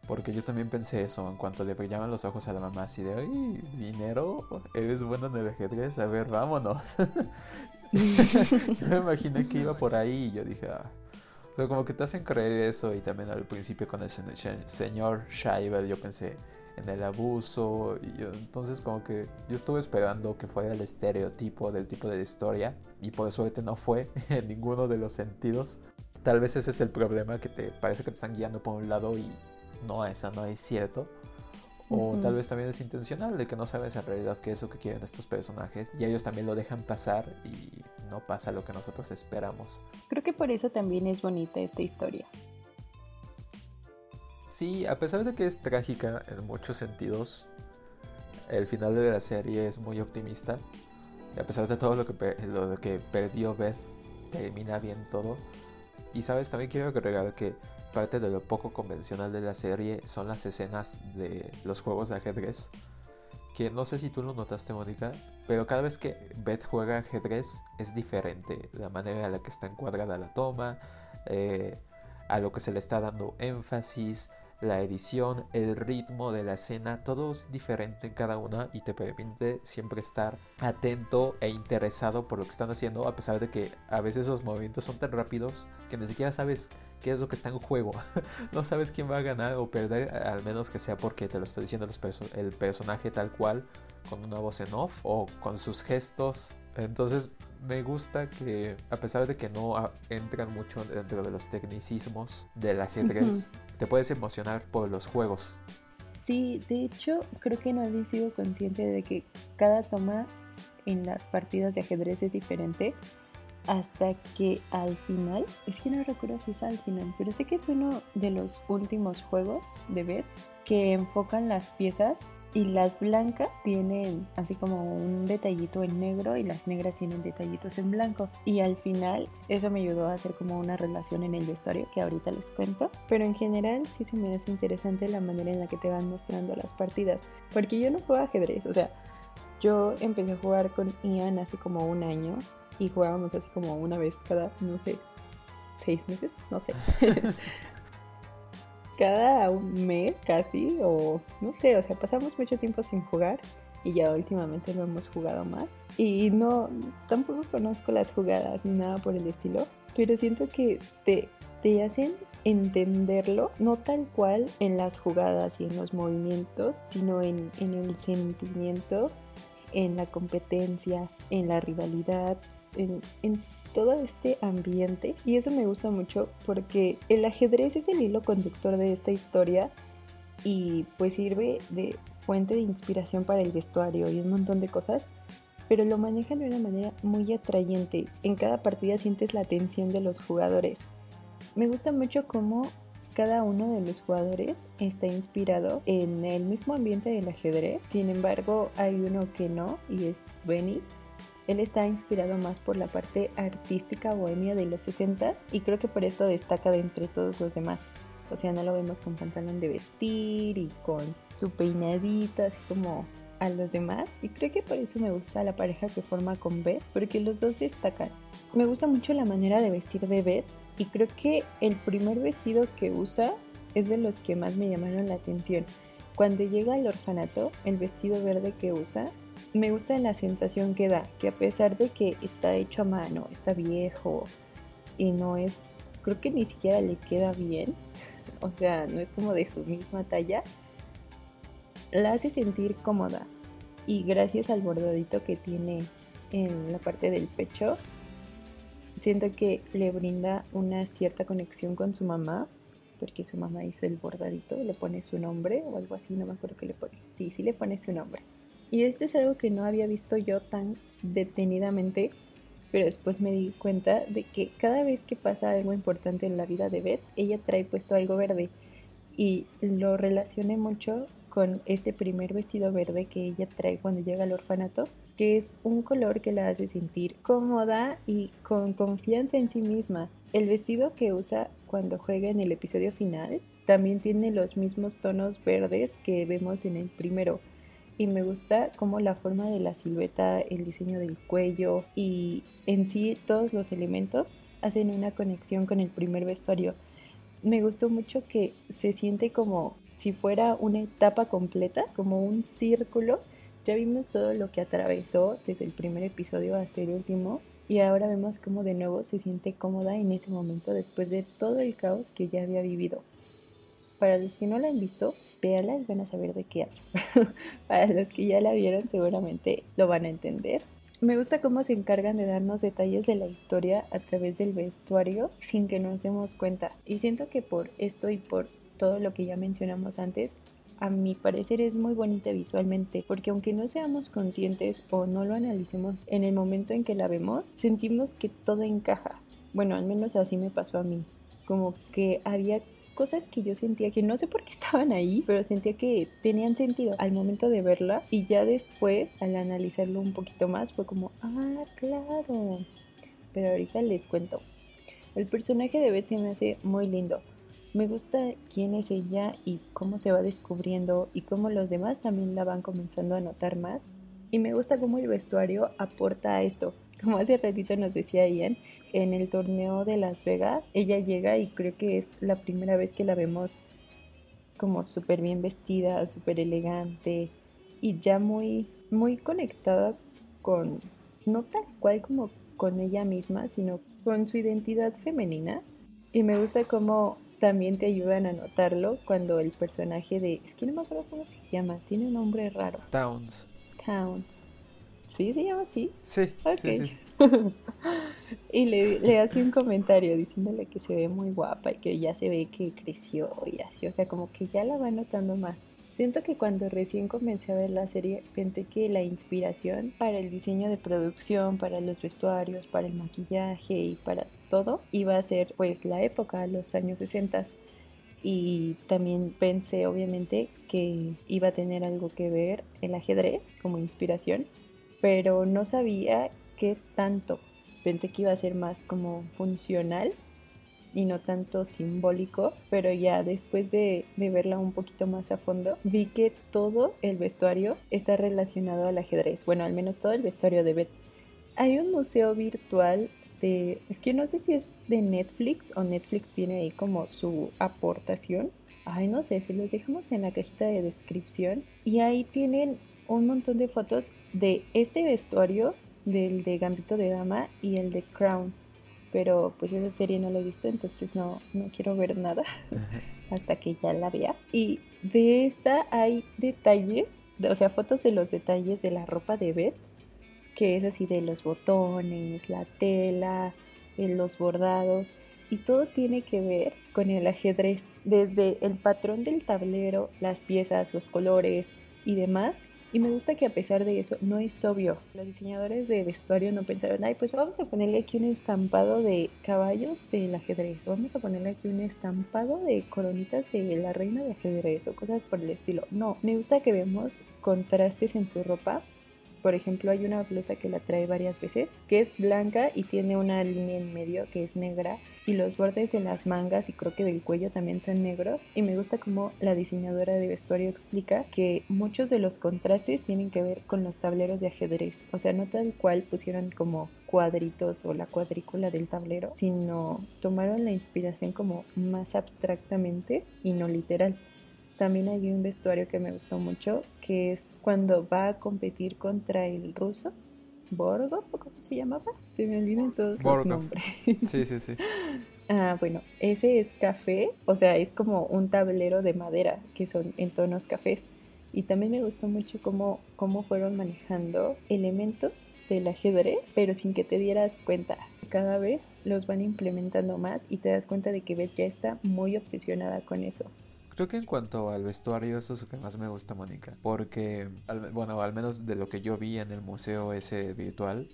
Porque yo también pensé eso en cuanto le brillaban los ojos a la mamá, así de, ¡ay, dinero! ¿Eres bueno en el ajedrez? A ver, vámonos. yo me imaginé que iba por ahí y yo dije, ah, pero como que te hacen creer eso y también al principio con el señor Scheibel yo pensé en el abuso y entonces como que yo estuve esperando que fuera el estereotipo del tipo de la historia y por suerte no fue en ninguno de los sentidos. Tal vez ese es el problema que te parece que te están guiando por un lado y no, esa no es cierto. O tal vez también es intencional, de que no sabes en realidad qué es lo que quieren estos personajes y ellos también lo dejan pasar y no pasa lo que nosotros esperamos. Creo que por eso también es bonita esta historia. Sí, a pesar de que es trágica en muchos sentidos, el final de la serie es muy optimista. Y a pesar de todo lo que, lo que perdió Beth, termina bien todo. Y sabes, también quiero agregar que parte de lo poco convencional de la serie son las escenas de los juegos de ajedrez. Que no sé si tú lo notaste, Mónica, pero cada vez que Beth juega ajedrez es diferente. La manera en la que está encuadrada la toma, eh, a lo que se le está dando énfasis, la edición, el ritmo de la escena, todo es diferente en cada una y te permite siempre estar atento e interesado por lo que están haciendo, a pesar de que a veces esos movimientos son tan rápidos que ni siquiera sabes qué es lo que está en juego. no sabes quién va a ganar o perder, al menos que sea porque te lo está diciendo el personaje tal cual, con una voz en off o con sus gestos. Entonces me gusta que a pesar de que no entran mucho dentro de los tecnicismos del ajedrez, te puedes emocionar por los juegos. Sí, de hecho creo que no había sido consciente de que cada toma en las partidas de ajedrez es diferente hasta que al final, es que no recuerdo si es al final, pero sé que es uno de los últimos juegos de Beth que enfocan las piezas y las blancas tienen así como un detallito en negro y las negras tienen detallitos en blanco. Y al final eso me ayudó a hacer como una relación en el vestuario que ahorita les cuento. Pero en general sí se me hace interesante la manera en la que te van mostrando las partidas. Porque yo no juego ajedrez, o sea, yo empecé a jugar con Ian hace como un año y jugábamos así como una vez cada, no sé, seis meses, no sé. cada un mes casi, o no sé, o sea, pasamos mucho tiempo sin jugar y ya últimamente lo hemos jugado más. Y no, tampoco conozco las jugadas ni nada por el estilo, pero siento que te, te hacen entenderlo, no tal cual en las jugadas y en los movimientos, sino en, en el sentimiento, en la competencia, en la rivalidad, en, en todo este ambiente. Y eso me gusta mucho porque el ajedrez es el hilo conductor de esta historia y pues sirve de fuente de inspiración para el vestuario y un montón de cosas, pero lo manejan de una manera muy atrayente. En cada partida sientes la atención de los jugadores. Me gusta mucho cómo cada uno de los jugadores está inspirado en el mismo ambiente del ajedrez. Sin embargo, hay uno que no y es Benny. Él está inspirado más por la parte artística bohemia de los 60 y creo que por esto destaca de entre todos los demás. O sea, no lo vemos con pantalón de vestir y con su peinadito, así como a los demás. Y creo que por eso me gusta la pareja que forma con Beth, porque los dos destacan. Me gusta mucho la manera de vestir de Beth y creo que el primer vestido que usa es de los que más me llamaron la atención. Cuando llega al orfanato, el vestido verde que usa, me gusta la sensación que da, que a pesar de que está hecho a mano, está viejo y no es, creo que ni siquiera le queda bien, o sea, no es como de su misma talla, la hace sentir cómoda y gracias al bordadito que tiene en la parte del pecho, siento que le brinda una cierta conexión con su mamá, porque su mamá hizo el bordadito, le pone su nombre o algo así, no me acuerdo qué le pone. Sí, sí le pone su nombre. Y esto es algo que no había visto yo tan detenidamente pero después me di cuenta de que cada vez que pasa algo importante en la vida de Beth, ella trae puesto algo verde y lo relacioné mucho con este primer vestido verde que ella trae cuando llega al orfanato, que es un color que la hace sentir cómoda y con confianza en sí misma. El vestido que usa cuando juega en el episodio final también tiene los mismos tonos verdes que vemos en el primero, y me gusta como la forma de la silueta, el diseño del cuello y en sí todos los elementos hacen una conexión con el primer vestuario. Me gustó mucho que se siente como si fuera una etapa completa, como un círculo. Ya vimos todo lo que atravesó desde el primer episodio hasta el último y ahora vemos cómo de nuevo se siente cómoda en ese momento después de todo el caos que ya había vivido. Para los que no la han visto, véala van a saber de qué hablo. Para los que ya la vieron, seguramente lo van a entender. Me gusta cómo se encargan de darnos detalles de la historia a través del vestuario sin que nos demos cuenta. Y siento que por esto y por todo lo que ya mencionamos antes, a mi parecer es muy bonita visualmente, porque aunque no seamos conscientes o no lo analicemos en el momento en que la vemos, sentimos que todo encaja. Bueno, al menos así me pasó a mí. Como que había cosas que yo sentía que no sé por qué estaban ahí, pero sentía que tenían sentido al momento de verla y ya después al analizarlo un poquito más fue como, ah, claro. Pero ahorita les cuento. El personaje de Betsy me hace muy lindo. Me gusta quién es ella y cómo se va descubriendo y cómo los demás también la van comenzando a notar más. Y me gusta cómo el vestuario aporta a esto. Como hace ratito nos decía Ian, en el torneo de Las Vegas, ella llega y creo que es la primera vez que la vemos como súper bien vestida, súper elegante y ya muy, muy conectada con, no tal cual como con ella misma, sino con su identidad femenina. Y me gusta cómo también te ayudan a notarlo cuando el personaje de, es que no me acuerdo cómo se llama, tiene un nombre raro. Towns. Towns. ¿Sí se llama así? Sí. Ok. sí, sí. y le, le, hace un comentario diciéndole que se ve muy guapa y que ya se ve que creció y así, o sea, como que ya la va notando más. Siento que cuando recién comencé a ver la serie pensé que la inspiración para el diseño de producción, para los vestuarios, para el maquillaje y para todo iba a ser pues la época, los años 60 y también pensé obviamente que iba a tener algo que ver el ajedrez como inspiración, pero no sabía qué tanto. Pensé que iba a ser más como funcional y no tanto simbólico, pero ya después de, de, verla un poquito más a fondo, vi que todo el vestuario está relacionado al ajedrez. Bueno, al menos todo el vestuario de Beth. hay un museo virtual de, es que no sé si es de Netflix o Netflix tiene ahí como su aportación. Ay, no sé, si los dejamos en la cajita de descripción. Y ahí tienen un montón de fotos de este vestuario, del de Gambito de Dama y el de Crown. Pero pues esa serie no la he visto, entonces no, no quiero ver nada hasta que ya la vea. Y de esta hay detalles, o sea, fotos de los detalles de la ropa de Beth, que es así de los botones, la tela, eh, los bordados, y todo tiene que ver con el ajedrez, desde el patrón del tablero, las piezas, los colores y demás, y me gusta que a pesar de eso no es obvio. Los diseñadores de vestuario no pensaron, ay, pues vamos a ponerle aquí un estampado de caballos del ajedrez, vamos a ponerle aquí un estampado de coronitas de la reina de ajedrez o cosas por el estilo. No, me gusta que vemos contrastes en su ropa por ejemplo, hay una blusa que la trae varias veces, que es blanca y tiene una línea en medio que es negra y los bordes de las mangas y creo que del cuello también son negros y me gusta como la diseñadora de vestuario explica que muchos de los contrastes tienen que ver con los tableros de ajedrez, o sea, no tal cual pusieron como cuadritos o la cuadrícula del tablero, sino tomaron la inspiración como más abstractamente y no literal. También hay un vestuario que me gustó mucho, que es cuando va a competir contra el ruso, Borgov, ¿cómo se llamaba? Se me olvidan todos los nombres. Sí, sí, sí. ah, bueno, ese es café, o sea, es como un tablero de madera que son en tonos cafés. Y también me gustó mucho cómo, cómo fueron manejando elementos del ajedrez, pero sin que te dieras cuenta. Cada vez los van implementando más y te das cuenta de que Beth ya está muy obsesionada con eso. Creo que en cuanto al vestuario, eso es lo que más me gusta, Mónica. Porque, bueno, al menos de lo que yo vi en el museo ese virtual,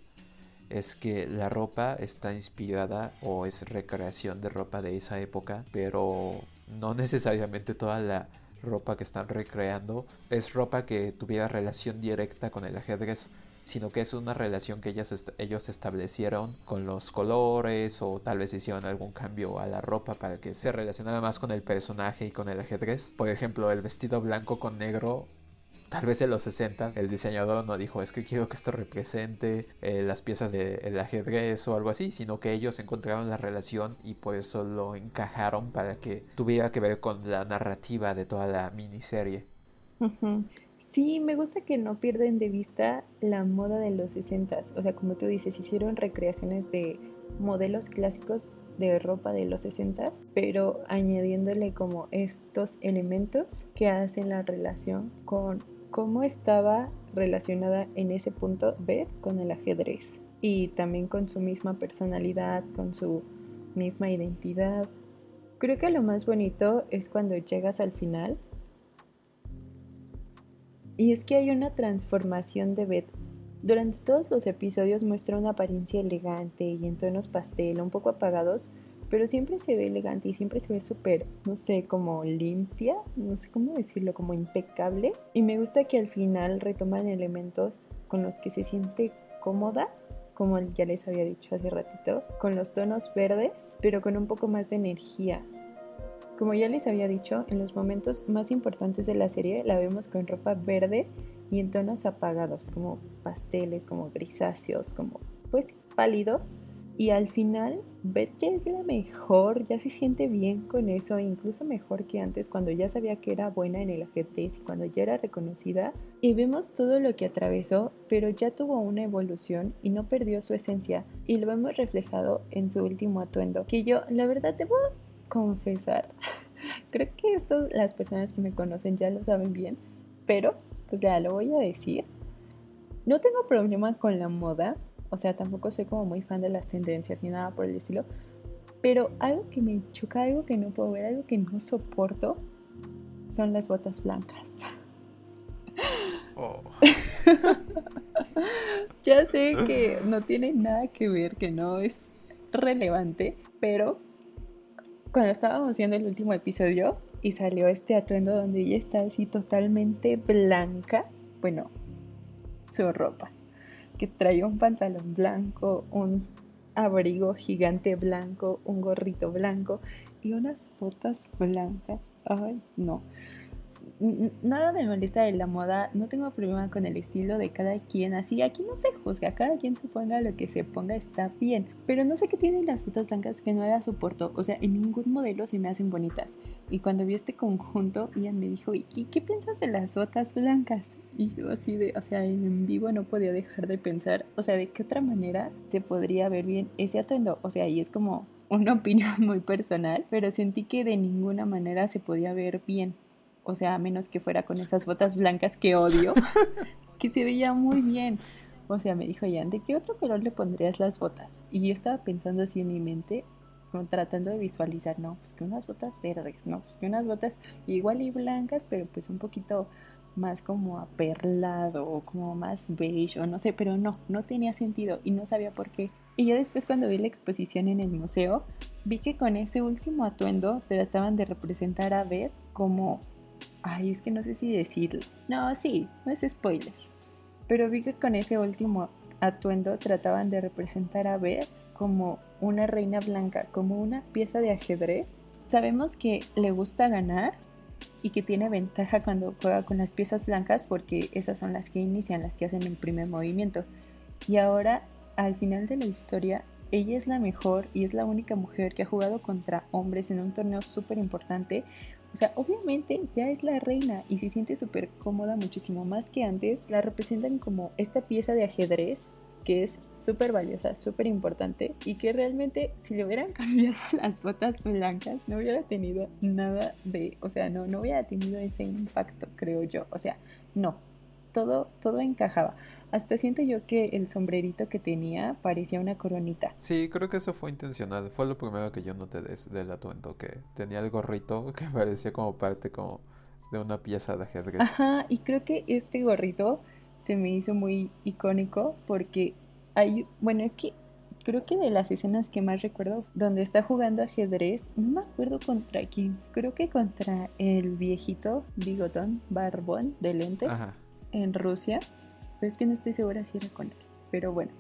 es que la ropa está inspirada o es recreación de ropa de esa época, pero no necesariamente toda la ropa que están recreando es ropa que tuviera relación directa con el ajedrez sino que es una relación que ellos establecieron con los colores o tal vez hicieron algún cambio a la ropa para que se relacionara más con el personaje y con el ajedrez. Por ejemplo, el vestido blanco con negro tal vez en los 60 el diseñador no dijo es que quiero que esto represente eh, las piezas del ajedrez o algo así, sino que ellos encontraron la relación y por eso lo encajaron para que tuviera que ver con la narrativa de toda la miniserie. Sí, me gusta que no pierden de vista la moda de los 60 O sea, como tú dices, hicieron recreaciones de modelos clásicos de ropa de los 60 pero añadiéndole como estos elementos que hacen la relación con cómo estaba relacionada en ese punto Beth con el ajedrez y también con su misma personalidad, con su misma identidad. Creo que lo más bonito es cuando llegas al final y es que hay una transformación de Beth. Durante todos los episodios muestra una apariencia elegante y en tonos pastel, un poco apagados, pero siempre se ve elegante y siempre se ve súper, no sé, como limpia, no sé cómo decirlo, como impecable. Y me gusta que al final retoman elementos con los que se siente cómoda, como ya les había dicho hace ratito, con los tonos verdes, pero con un poco más de energía. Como ya les había dicho, en los momentos más importantes de la serie la vemos con ropa verde y en tonos apagados, como pasteles, como grisáceos, como pues pálidos. Y al final, Beth es la mejor, ya se siente bien con eso, incluso mejor que antes cuando ya sabía que era buena en el ajedrez y cuando ya era reconocida. Y vemos todo lo que atravesó, pero ya tuvo una evolución y no perdió su esencia. Y lo hemos reflejado en su último atuendo, que yo la verdad debo confesar. Creo que esto las personas que me conocen ya lo saben bien, pero pues ya lo voy a decir. No tengo problema con la moda, o sea, tampoco soy como muy fan de las tendencias ni nada por el estilo, pero algo que me choca, algo que no puedo ver, algo que no soporto, son las botas blancas. Oh. ya sé que no tiene nada que ver, que no es relevante, pero cuando estábamos viendo el último episodio y salió este atuendo donde ella está así totalmente blanca, bueno, su ropa, que traía un pantalón blanco, un abrigo gigante blanco, un gorrito blanco y unas botas blancas. Ay, no. Nada me molesta de la moda, no tengo problema con el estilo de cada quien, así aquí no se juzga, cada quien se ponga lo que se ponga está bien, pero no sé qué tienen las botas blancas que no las soporto, o sea, en ningún modelo se me hacen bonitas. Y cuando vi este conjunto, Ian me dijo, ¿y qué, piensas de las botas blancas? Y yo así de, o sea, en vivo no podía dejar de pensar, o sea, de qué otra manera se podría ver bien ese atuendo, o sea, y es como una opinión muy personal, pero sentí que de ninguna manera se podía ver bien o sea, a menos que fuera con esas botas blancas que odio, que se veía muy bien. O sea, me dijo Jan, ¿de qué otro color le pondrías las botas? Y yo estaba pensando así en mi mente, como tratando de visualizar, no, pues que unas botas verdes, no, pues que unas botas igual y blancas, pero pues un poquito más como aperlado o como más beige o no sé, pero no, no tenía sentido y no sabía por qué. Y yo después cuando vi la exposición en el museo, vi que con ese último atuendo trataban de representar a Beth como Ay, es que no sé si decirlo. No, sí, no es spoiler. Pero vi que con ese último atuendo trataban de representar a Beth como una reina blanca, como una pieza de ajedrez. Sabemos que le gusta ganar y que tiene ventaja cuando juega con las piezas blancas porque esas son las que inician, las que hacen el primer movimiento. Y ahora, al final de la historia, ella es la mejor y es la única mujer que ha jugado contra hombres en un torneo súper importante o sea, obviamente ya es la reina y se siente súper cómoda muchísimo más que antes. La representan como esta pieza de ajedrez que es súper valiosa, súper importante y que realmente si le hubieran cambiado las botas blancas no hubiera tenido nada de, o sea, no, no hubiera tenido ese impacto, creo yo. O sea, no, todo, todo encajaba. Hasta siento yo que el sombrerito que tenía parecía una coronita. Sí, creo que eso fue intencional. Fue lo primero que yo noté del atuendo, que tenía el gorrito que parecía como parte como de una pieza de ajedrez. Ajá, y creo que este gorrito se me hizo muy icónico porque hay, bueno, es que creo que de las escenas que más recuerdo donde está jugando ajedrez, no me acuerdo contra quién, creo que contra el viejito bigotón, barbón de lentes en Rusia pero es que no estoy segura si era con él. Pero bueno,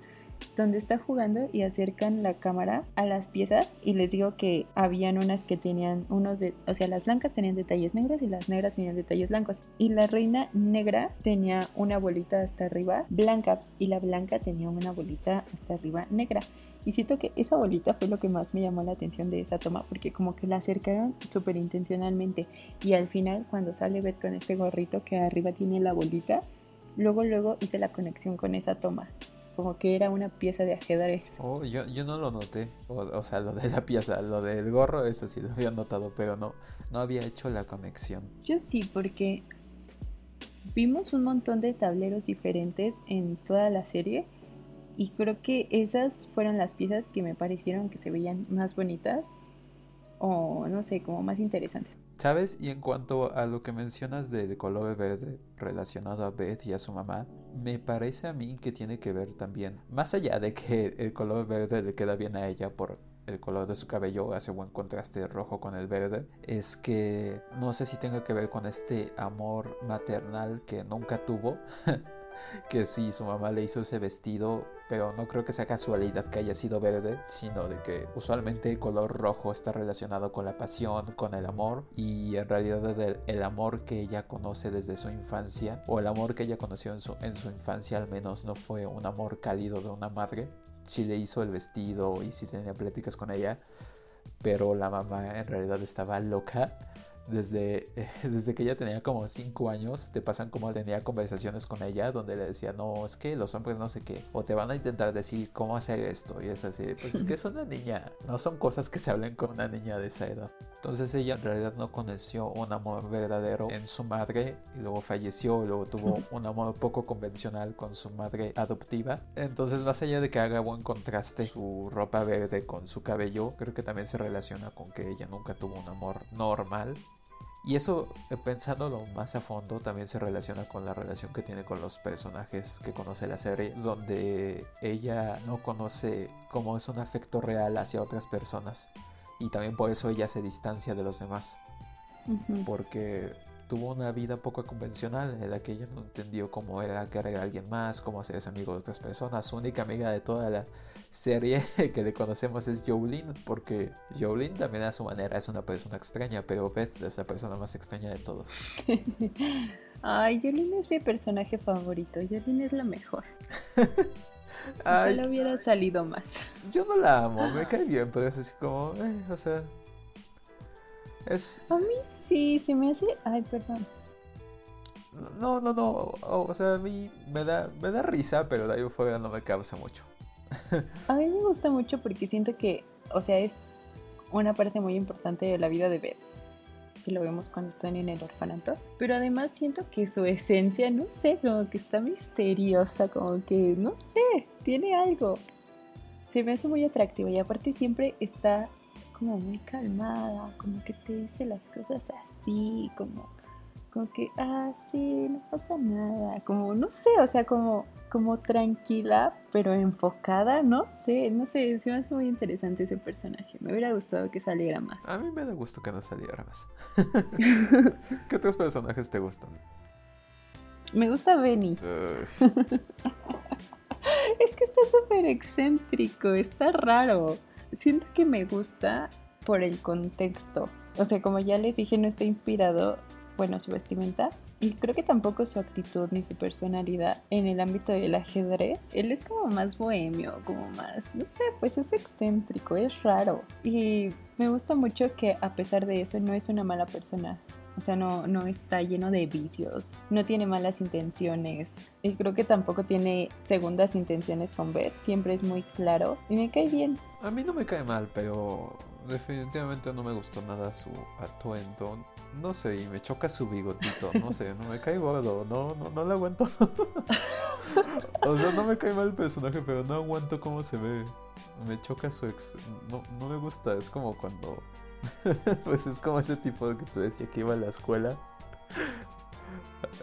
donde está jugando y acercan la cámara a las piezas y les digo que habían unas que tenían unos de, o sea, las blancas tenían detalles negros y las negras tenían detalles blancos. Y la reina negra tenía una bolita hasta arriba blanca y la blanca tenía una bolita hasta arriba negra. Y siento que esa bolita fue lo que más me llamó la atención de esa toma, porque como que la acercaron súper intencionalmente. Y al final, cuando sale Beth con este gorrito que arriba tiene la bolita, luego, luego hice la conexión con esa toma. Como que era una pieza de ajedrez. Oh, yo, yo no lo noté. O, sea, lo de la pieza, lo del gorro, eso sí lo había notado, pero no, no había hecho la conexión. Yo sí, porque vimos un montón de tableros diferentes en toda la serie. Y creo que esas fueron las piezas que me parecieron que se veían más bonitas. O no sé, como más interesantes. ¿Sabes? Y en cuanto a lo que mencionas del color verde relacionado a Beth y a su mamá, me parece a mí que tiene que ver también, más allá de que el color verde le queda bien a ella por el color de su cabello hace buen contraste rojo con el verde, es que no sé si tenga que ver con este amor maternal que nunca tuvo que sí, su mamá le hizo ese vestido, pero no creo que sea casualidad que haya sido verde, sino de que usualmente el color rojo está relacionado con la pasión, con el amor, y en realidad el, amor que ella conoce desde su infancia, o el amor que ella conoció en su, en su infancia al menos no fue un amor cálido de una madre, sí le hizo el vestido y sí tenía pláticas con ella, pero la mamá en realidad estaba loca desde, desde que ella tenía como 5 años, te pasan como tenía conversaciones con ella donde le decía, no, es que los hombres no sé qué, o te van a intentar decir cómo hacer esto, y es así, pues es que es una niña, no son cosas que se hablen con una niña de esa edad. Entonces ella en realidad no conoció un amor verdadero en su madre, y luego falleció, y luego tuvo un amor poco convencional con su madre adoptiva. Entonces, más allá de que haga buen contraste su ropa verde con su cabello, creo que también se relaciona con que ella nunca tuvo un amor normal y eso, eh, pensándolo más a fondo, también se relaciona con la relación que tiene con los personajes que conoce la serie, donde ella no conoce cómo es un afecto real hacia otras personas. Y también por eso ella se distancia de los demás. Porque tuvo una vida poco convencional en la que ella no entendió cómo era querer a alguien más, cómo hacerse amigo de otras personas. Su única amiga de toda la serie que le conocemos es Jolene, porque Jolene también a su manera es una persona extraña, pero Beth es la persona más extraña de todos. Ay, Jolene es mi personaje favorito. Jolene es la mejor. Ay, Ojalá hubiera salido más. yo no la amo, me cae bien, pero es así como, eh, o sea, es... A mí sí, se me hace. Ay, perdón. No, no, no, o, o sea, a mí me da, me da risa, pero de ahí fuera no me causa mucho. A mí me gusta mucho porque siento que, o sea, es una parte muy importante de la vida de Beth. Que lo vemos cuando están en el orfanato. Pero además siento que su esencia, no sé, como que está misteriosa, como que, no sé, tiene algo. Se me hace muy atractivo y aparte siempre está como muy calmada, como que te dice las cosas así, como, como que, ah, sí, no pasa nada, como, no sé, o sea, como, como tranquila, pero enfocada, no sé, no sé, se me hace muy interesante ese personaje, me hubiera gustado que saliera más. A mí me da gusto que no saliera más. ¿Qué otros personajes te gustan? Me gusta Benny, es que está súper excéntrico, está raro. Siento que me gusta por el contexto. O sea, como ya les dije, no está inspirado, bueno, su vestimenta. Y creo que tampoco su actitud ni su personalidad en el ámbito del ajedrez. Él es como más bohemio, como más, no sé, pues es excéntrico, es raro. Y me gusta mucho que a pesar de eso no es una mala persona. O sea, no, no está lleno de vicios, no tiene malas intenciones. Y creo que tampoco tiene segundas intenciones con Beth. Siempre es muy claro y me cae bien. a mí no me cae mal, pero definitivamente no me gustó nada su atuendo. No sé, y me choca su bigotito, no sé, no me cae gordo, no, no, no le aguanto. o sea, no me cae mal el personaje, pero no aguanto cómo se ve. Me choca su ex. No, no me gusta, es como cuando. pues es como ese tipo que te decía que iba a la escuela.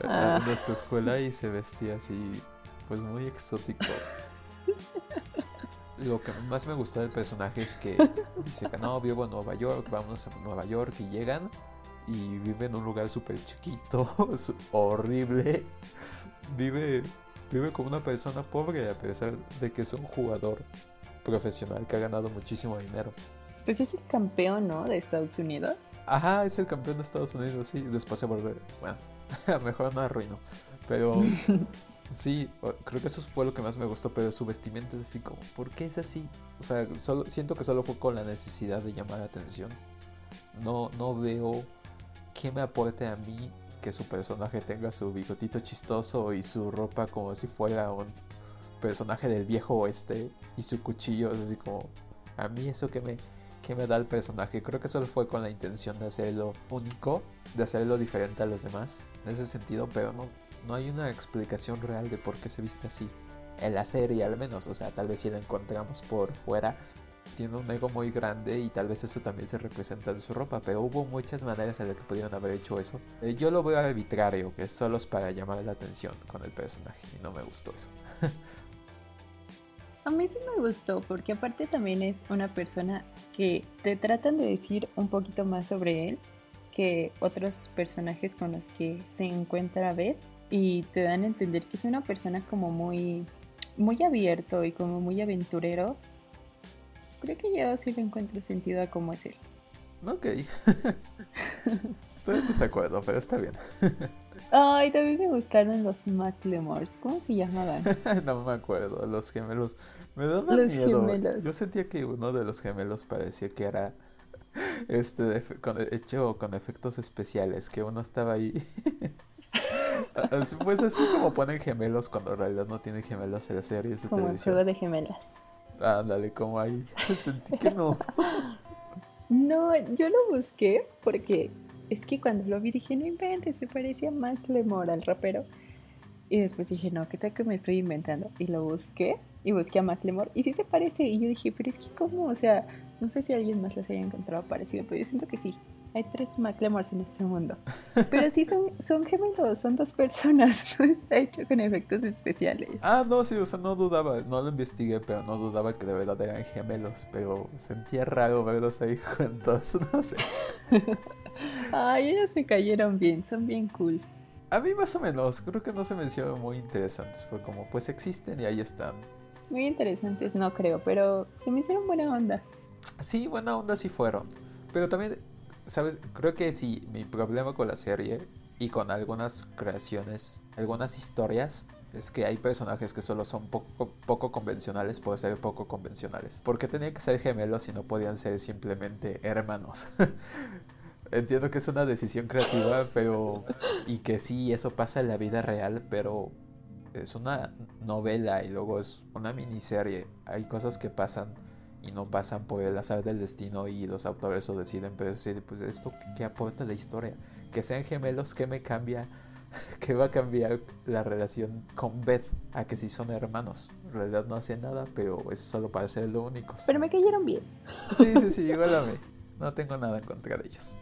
A Ah. nuestra escuela y se vestía así, pues muy exótico. Lo que más me gustó del personaje es que dice que no, vivo en Nueva York, vámonos a Nueva York y llegan y vive en un lugar súper chiquito, horrible. Vive, vive como una persona pobre a pesar de que es un jugador profesional que ha ganado muchísimo dinero. Pues es el campeón, ¿no? De Estados Unidos. Ajá, es el campeón de Estados Unidos, sí. Después se vuelve. Bueno, mejor no arruino. Pero sí, creo que eso fue lo que más me gustó. Pero su vestimenta es así como, ¿por qué es así? O sea, solo, siento que solo fue con la necesidad de llamar la atención. No, no veo qué me aporte a mí que su personaje tenga su bigotito chistoso y su ropa como si fuera un personaje del viejo oeste y su cuchillo es así como a mí eso que me que me da el personaje creo que solo fue con la intención de hacerlo único de hacerlo diferente a los demás en ese sentido pero no no hay una explicación real de por qué se viste así en la serie al menos o sea tal vez si la encontramos por fuera tiene un ego muy grande y tal vez eso también se representa en su ropa, pero hubo muchas maneras en las que pudieron haber hecho eso. Eh, yo lo veo arbitrario, que solo es para llamar la atención con el personaje y no me gustó eso. A mí sí me gustó porque aparte también es una persona que te tratan de decir un poquito más sobre él que otros personajes con los que se encuentra Beth y te dan a entender que es una persona como muy muy abierto y como muy aventurero. Creo que yo sí le encuentro sentido a cómo es él. Ok. Estoy en desacuerdo, pero está bien. Ay, también me gustaron los McLemores. ¿Cómo se llamaban? no me acuerdo, los gemelos. Me daban Los miedo. gemelos. Yo sentía que uno de los gemelos parecía que era este con, hecho con efectos especiales, que uno estaba ahí. Pues así como ponen gemelos cuando en realidad no tienen gemelos en las series de Como el televisión. juego de gemelas. Ándale, como ahí. Sentí que no. No, yo lo busqué porque es que cuando lo vi dije, no inventes, se parecía a Macklemore al rapero. Y después dije, no, ¿qué tal que me estoy inventando? Y lo busqué y busqué a Macklemore y sí se parece. Y yo dije, pero es que cómo, o sea, no sé si alguien más les haya encontrado parecido, pero yo siento que sí. Hay tres Macklemores en este mundo. Pero sí son, son gemelos, son dos personas, no está hecho con efectos especiales. Ah, no, sí, o sea, no dudaba, no lo investigué, pero no dudaba que de verdad eran gemelos, pero sentía raro verlos ahí juntos, no sé. Ay, ellos me cayeron bien, son bien cool. A mí más o menos, creo que no se me hicieron muy interesantes. Fue como, pues existen y ahí están. Muy interesantes, no creo, pero se me hicieron buena onda. Sí, buena onda sí fueron. Pero también, ¿sabes? Creo que sí, mi problema con la serie y con algunas creaciones, algunas historias, es que hay personajes que solo son poco, poco convencionales por ser poco convencionales. ¿Por qué tenían que ser gemelos si no podían ser simplemente hermanos? Entiendo que es una decisión creativa, pero... Y que sí, eso pasa en la vida real, pero es una novela y luego es una miniserie. Hay cosas que pasan y no pasan por el azar del destino y los autores lo deciden, pero decir, pues esto ¿qué aporta la historia. Que sean gemelos, ¿qué me cambia? ¿Qué va a cambiar la relación con Beth a que si son hermanos? En realidad no hace nada, pero es solo para ser lo único. Pero me cayeron bien. Sí, sí, sí, igual a mí. No tengo nada en contra de ellos.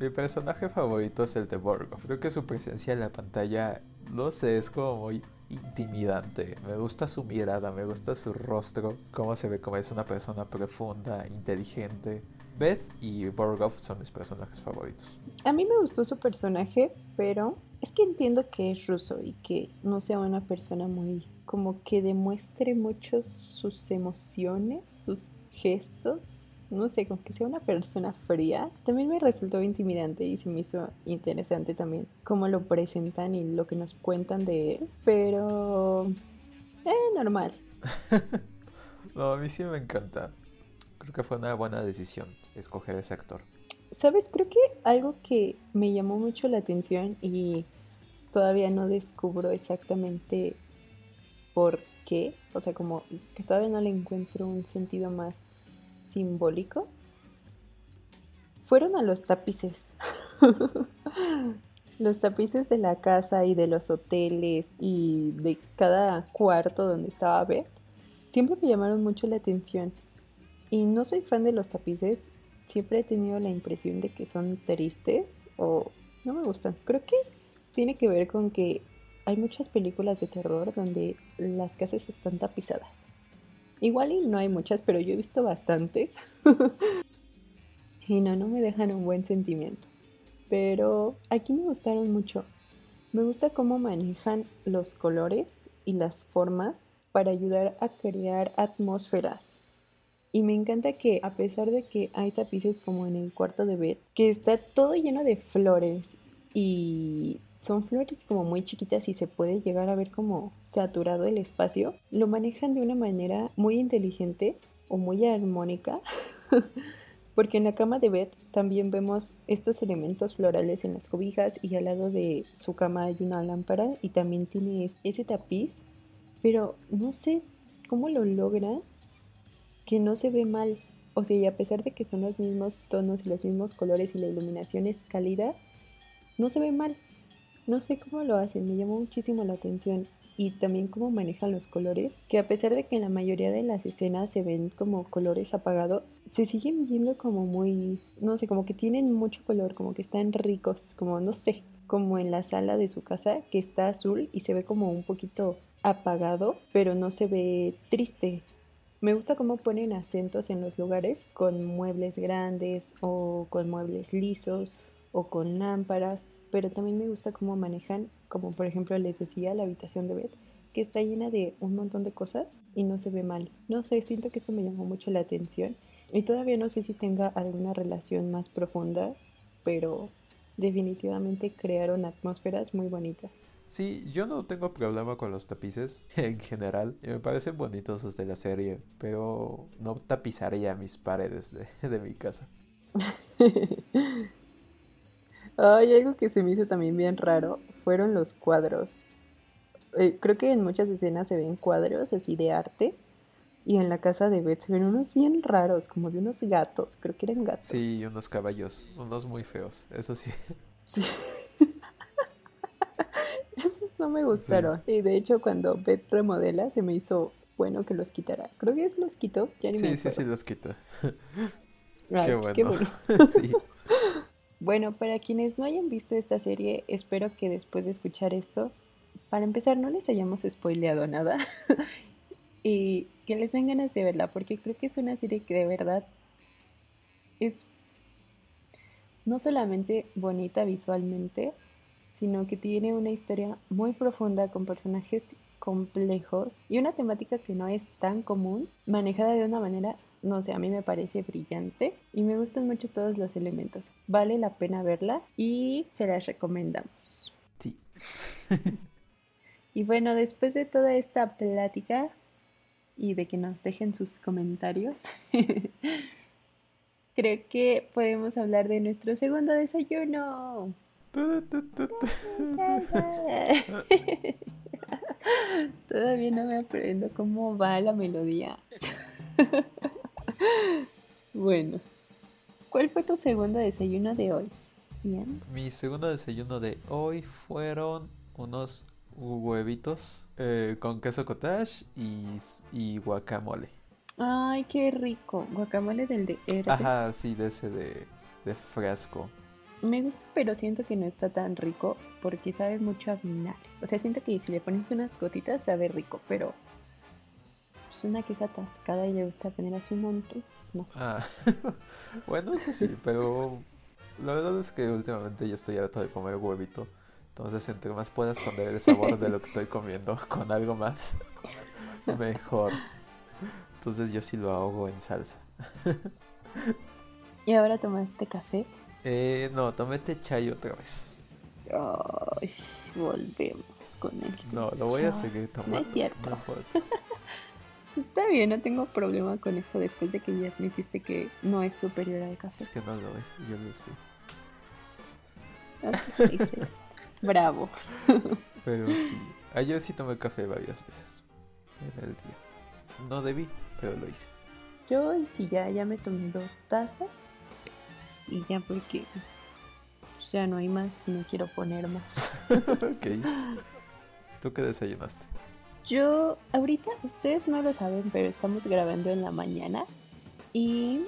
Mi personaje favorito es el de Borgov. Creo que su presencia en la pantalla, no sé, es como muy intimidante. Me gusta su mirada, me gusta su rostro, cómo se ve como es una persona profunda, inteligente. Beth y Borgov son mis personajes favoritos. A mí me gustó su personaje, pero es que entiendo que es ruso y que no sea una persona muy como que demuestre mucho sus emociones, sus gestos no sé, como que sea una persona fría, también me resultó intimidante y se me hizo interesante también cómo lo presentan y lo que nos cuentan de él, pero... Eh, normal. no, a mí sí me encanta. Creo que fue una buena decisión escoger ese actor. Sabes, creo que algo que me llamó mucho la atención y todavía no descubro exactamente por qué, o sea, como que todavía no le encuentro un sentido más simbólico fueron a los tapices. los tapices de la casa y de los hoteles y de cada cuarto donde estaba Beth siempre me llamaron mucho la atención. Y no soy fan de los tapices, siempre he tenido la impresión de que son tristes o no me gustan. Creo que tiene que ver con que hay muchas películas de terror donde las casas están tapizadas. Igual y no hay muchas, pero yo he visto bastantes. y no, no me dejan un buen sentimiento. Pero aquí me gustaron mucho. Me gusta cómo manejan los colores y las formas para ayudar a crear atmósferas. Y me encanta que a pesar de que hay tapices como en el cuarto de Beth, que está todo lleno de flores y son flores como muy chiquitas y se puede llegar a ver como saturado el espacio, lo manejan de una manera muy inteligente o muy armónica. Porque en la cama de Beth también vemos estos elementos florales en las cobijas y al lado de su cama hay una lámpara y también tiene ese tapiz. Pero no sé cómo lo logra que no se ve mal. O sea, y a pesar de que son los mismos tonos y los mismos colores y la iluminación es cálida, no se ve mal. No sé cómo lo hacen, me llamó muchísimo la atención y también cómo manejan los colores, que a pesar de que en la mayoría de las escenas se ven como colores apagados, se siguen viendo como muy, no sé, como que tienen mucho color, como que están ricos, como no sé, como en la sala de su casa que está azul y se ve como un poquito apagado, pero no se ve triste. Me gusta cómo ponen acentos en los lugares con muebles grandes o con muebles lisos o con lámparas pero también me gusta cómo manejan, como por ejemplo les decía, la habitación de Beth, que está llena de un montón de cosas y no se ve mal. No sé, siento que esto me llamó mucho la atención y todavía no sé si tenga alguna relación más profunda, pero definitivamente crearon atmósferas muy bonitas. Sí, yo no tengo problema con los tapices en general. Me parecen bonitos los de la serie, pero no tapizaría mis paredes de, de mi casa. Ay, algo que se me hizo también bien raro fueron los cuadros. Eh, creo que en muchas escenas se ven cuadros así de arte. Y en la casa de Beth se ven unos bien raros, como de unos gatos. Creo que eran gatos. Sí, unos caballos. Unos muy feos, eso sí. Sí. Esos no me gustaron. Y de hecho, cuando Beth remodela, se me hizo bueno que los quitara. Creo que es los quitó. Ya ni sí, sí, sí, los quita. qué bueno. Qué bueno. sí. Bueno, para quienes no hayan visto esta serie, espero que después de escuchar esto, para empezar, no les hayamos spoileado nada y que les den ganas de verla, porque creo que es una serie que de verdad es no solamente bonita visualmente, sino que tiene una historia muy profunda con personajes complejos y una temática que no es tan común, manejada de una manera, no sé, a mí me parece brillante y me gustan mucho todos los elementos. Vale la pena verla y se las recomendamos. Sí. y bueno, después de toda esta plática y de que nos dejen sus comentarios, creo que podemos hablar de nuestro segundo desayuno. Todavía no me aprendo cómo va la melodía. Bueno, ¿cuál fue tu segundo desayuno de hoy? Bien. Mi segundo desayuno de hoy fueron unos huevitos eh, con queso cottage y, guacamole. Ay, qué rico. Guacamole del de Ajá, sí, de ese de, de fresco. Me gusta, pero siento que no está tan rico porque sabe mucho a vinagre. O sea, siento que si le pones unas gotitas sabe rico, pero pues una que es atascada y le gusta poner así un montón, pues no. Ah, bueno, eso sí, pero la verdad es que últimamente ya estoy harto de comer huevito. Entonces, entre más pueda esconder el sabor de lo que estoy comiendo con algo más, mejor. Entonces yo sí lo ahogo en salsa. ¿Y ahora tomaste café? Eh, no, tomé chai otra vez. Ay, volvemos con el No, lo voy a seguir tomando. No es cierto. Está bien, no tengo problema con eso después de que ya admitiste que no es superior al café. Es que no lo es, yo lo sé. Bravo. Pero sí, ayer sí tomé café varias veces en el día. No debí, pero lo hice. Yo sí ya, ya me tomé dos tazas y ya porque ya no hay más, no quiero poner más. ok. ¿Tú qué desayunaste? Yo, ahorita, ustedes no lo saben, pero estamos grabando en la mañana y,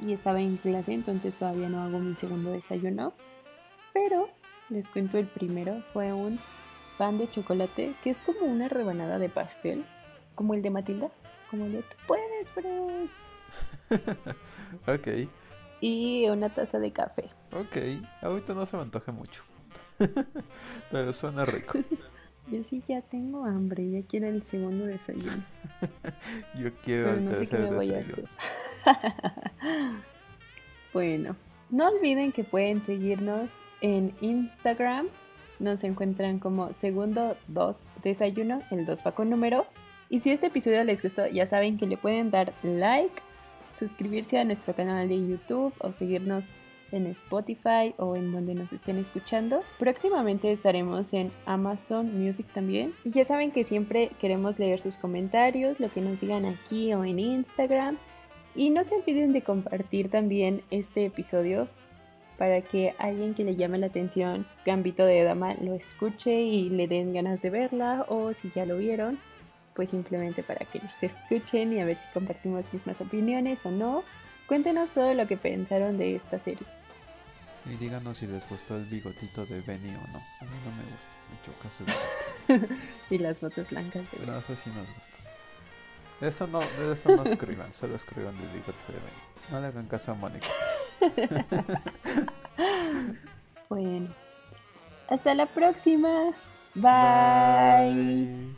y estaba en clase, entonces todavía no hago mi segundo desayuno. Pero les cuento el primero, fue un pan de chocolate, que es como una rebanada de pastel, como el de Matilda, como el de tú puedes, Bruce. ok y una taza de café. Ok, ahorita no se me antoje mucho. Pero suena rico. Yo sí ya tengo hambre, ya quiero el segundo desayuno. Yo quiero el no sé qué me voy a hacer. bueno, no olviden que pueden seguirnos en Instagram. Nos encuentran como segundo 2 desayuno, el 2 va con número. Y si este episodio les gustó, ya saben que le pueden dar like suscribirse a nuestro canal de YouTube o seguirnos en Spotify o en donde nos estén escuchando. Próximamente estaremos en Amazon Music también. Y ya saben que siempre queremos leer sus comentarios, lo que nos digan aquí o en Instagram. Y no se olviden de compartir también este episodio para que alguien que le llame la atención Gambito de Dama lo escuche y le den ganas de verla o si ya lo vieron pues simplemente para que nos escuchen y a ver si compartimos mismas opiniones o no. Cuéntenos todo lo que pensaron de esta serie. Y díganos si les gustó el bigotito de Benny o no. A mí no me gusta, me choca su y las botas blancas de No sé si nos gusta. Eso no, de eso no escriban, solo escriban el bigote de Benny. No le hagan caso a Mónica. bueno. Hasta la próxima. Bye.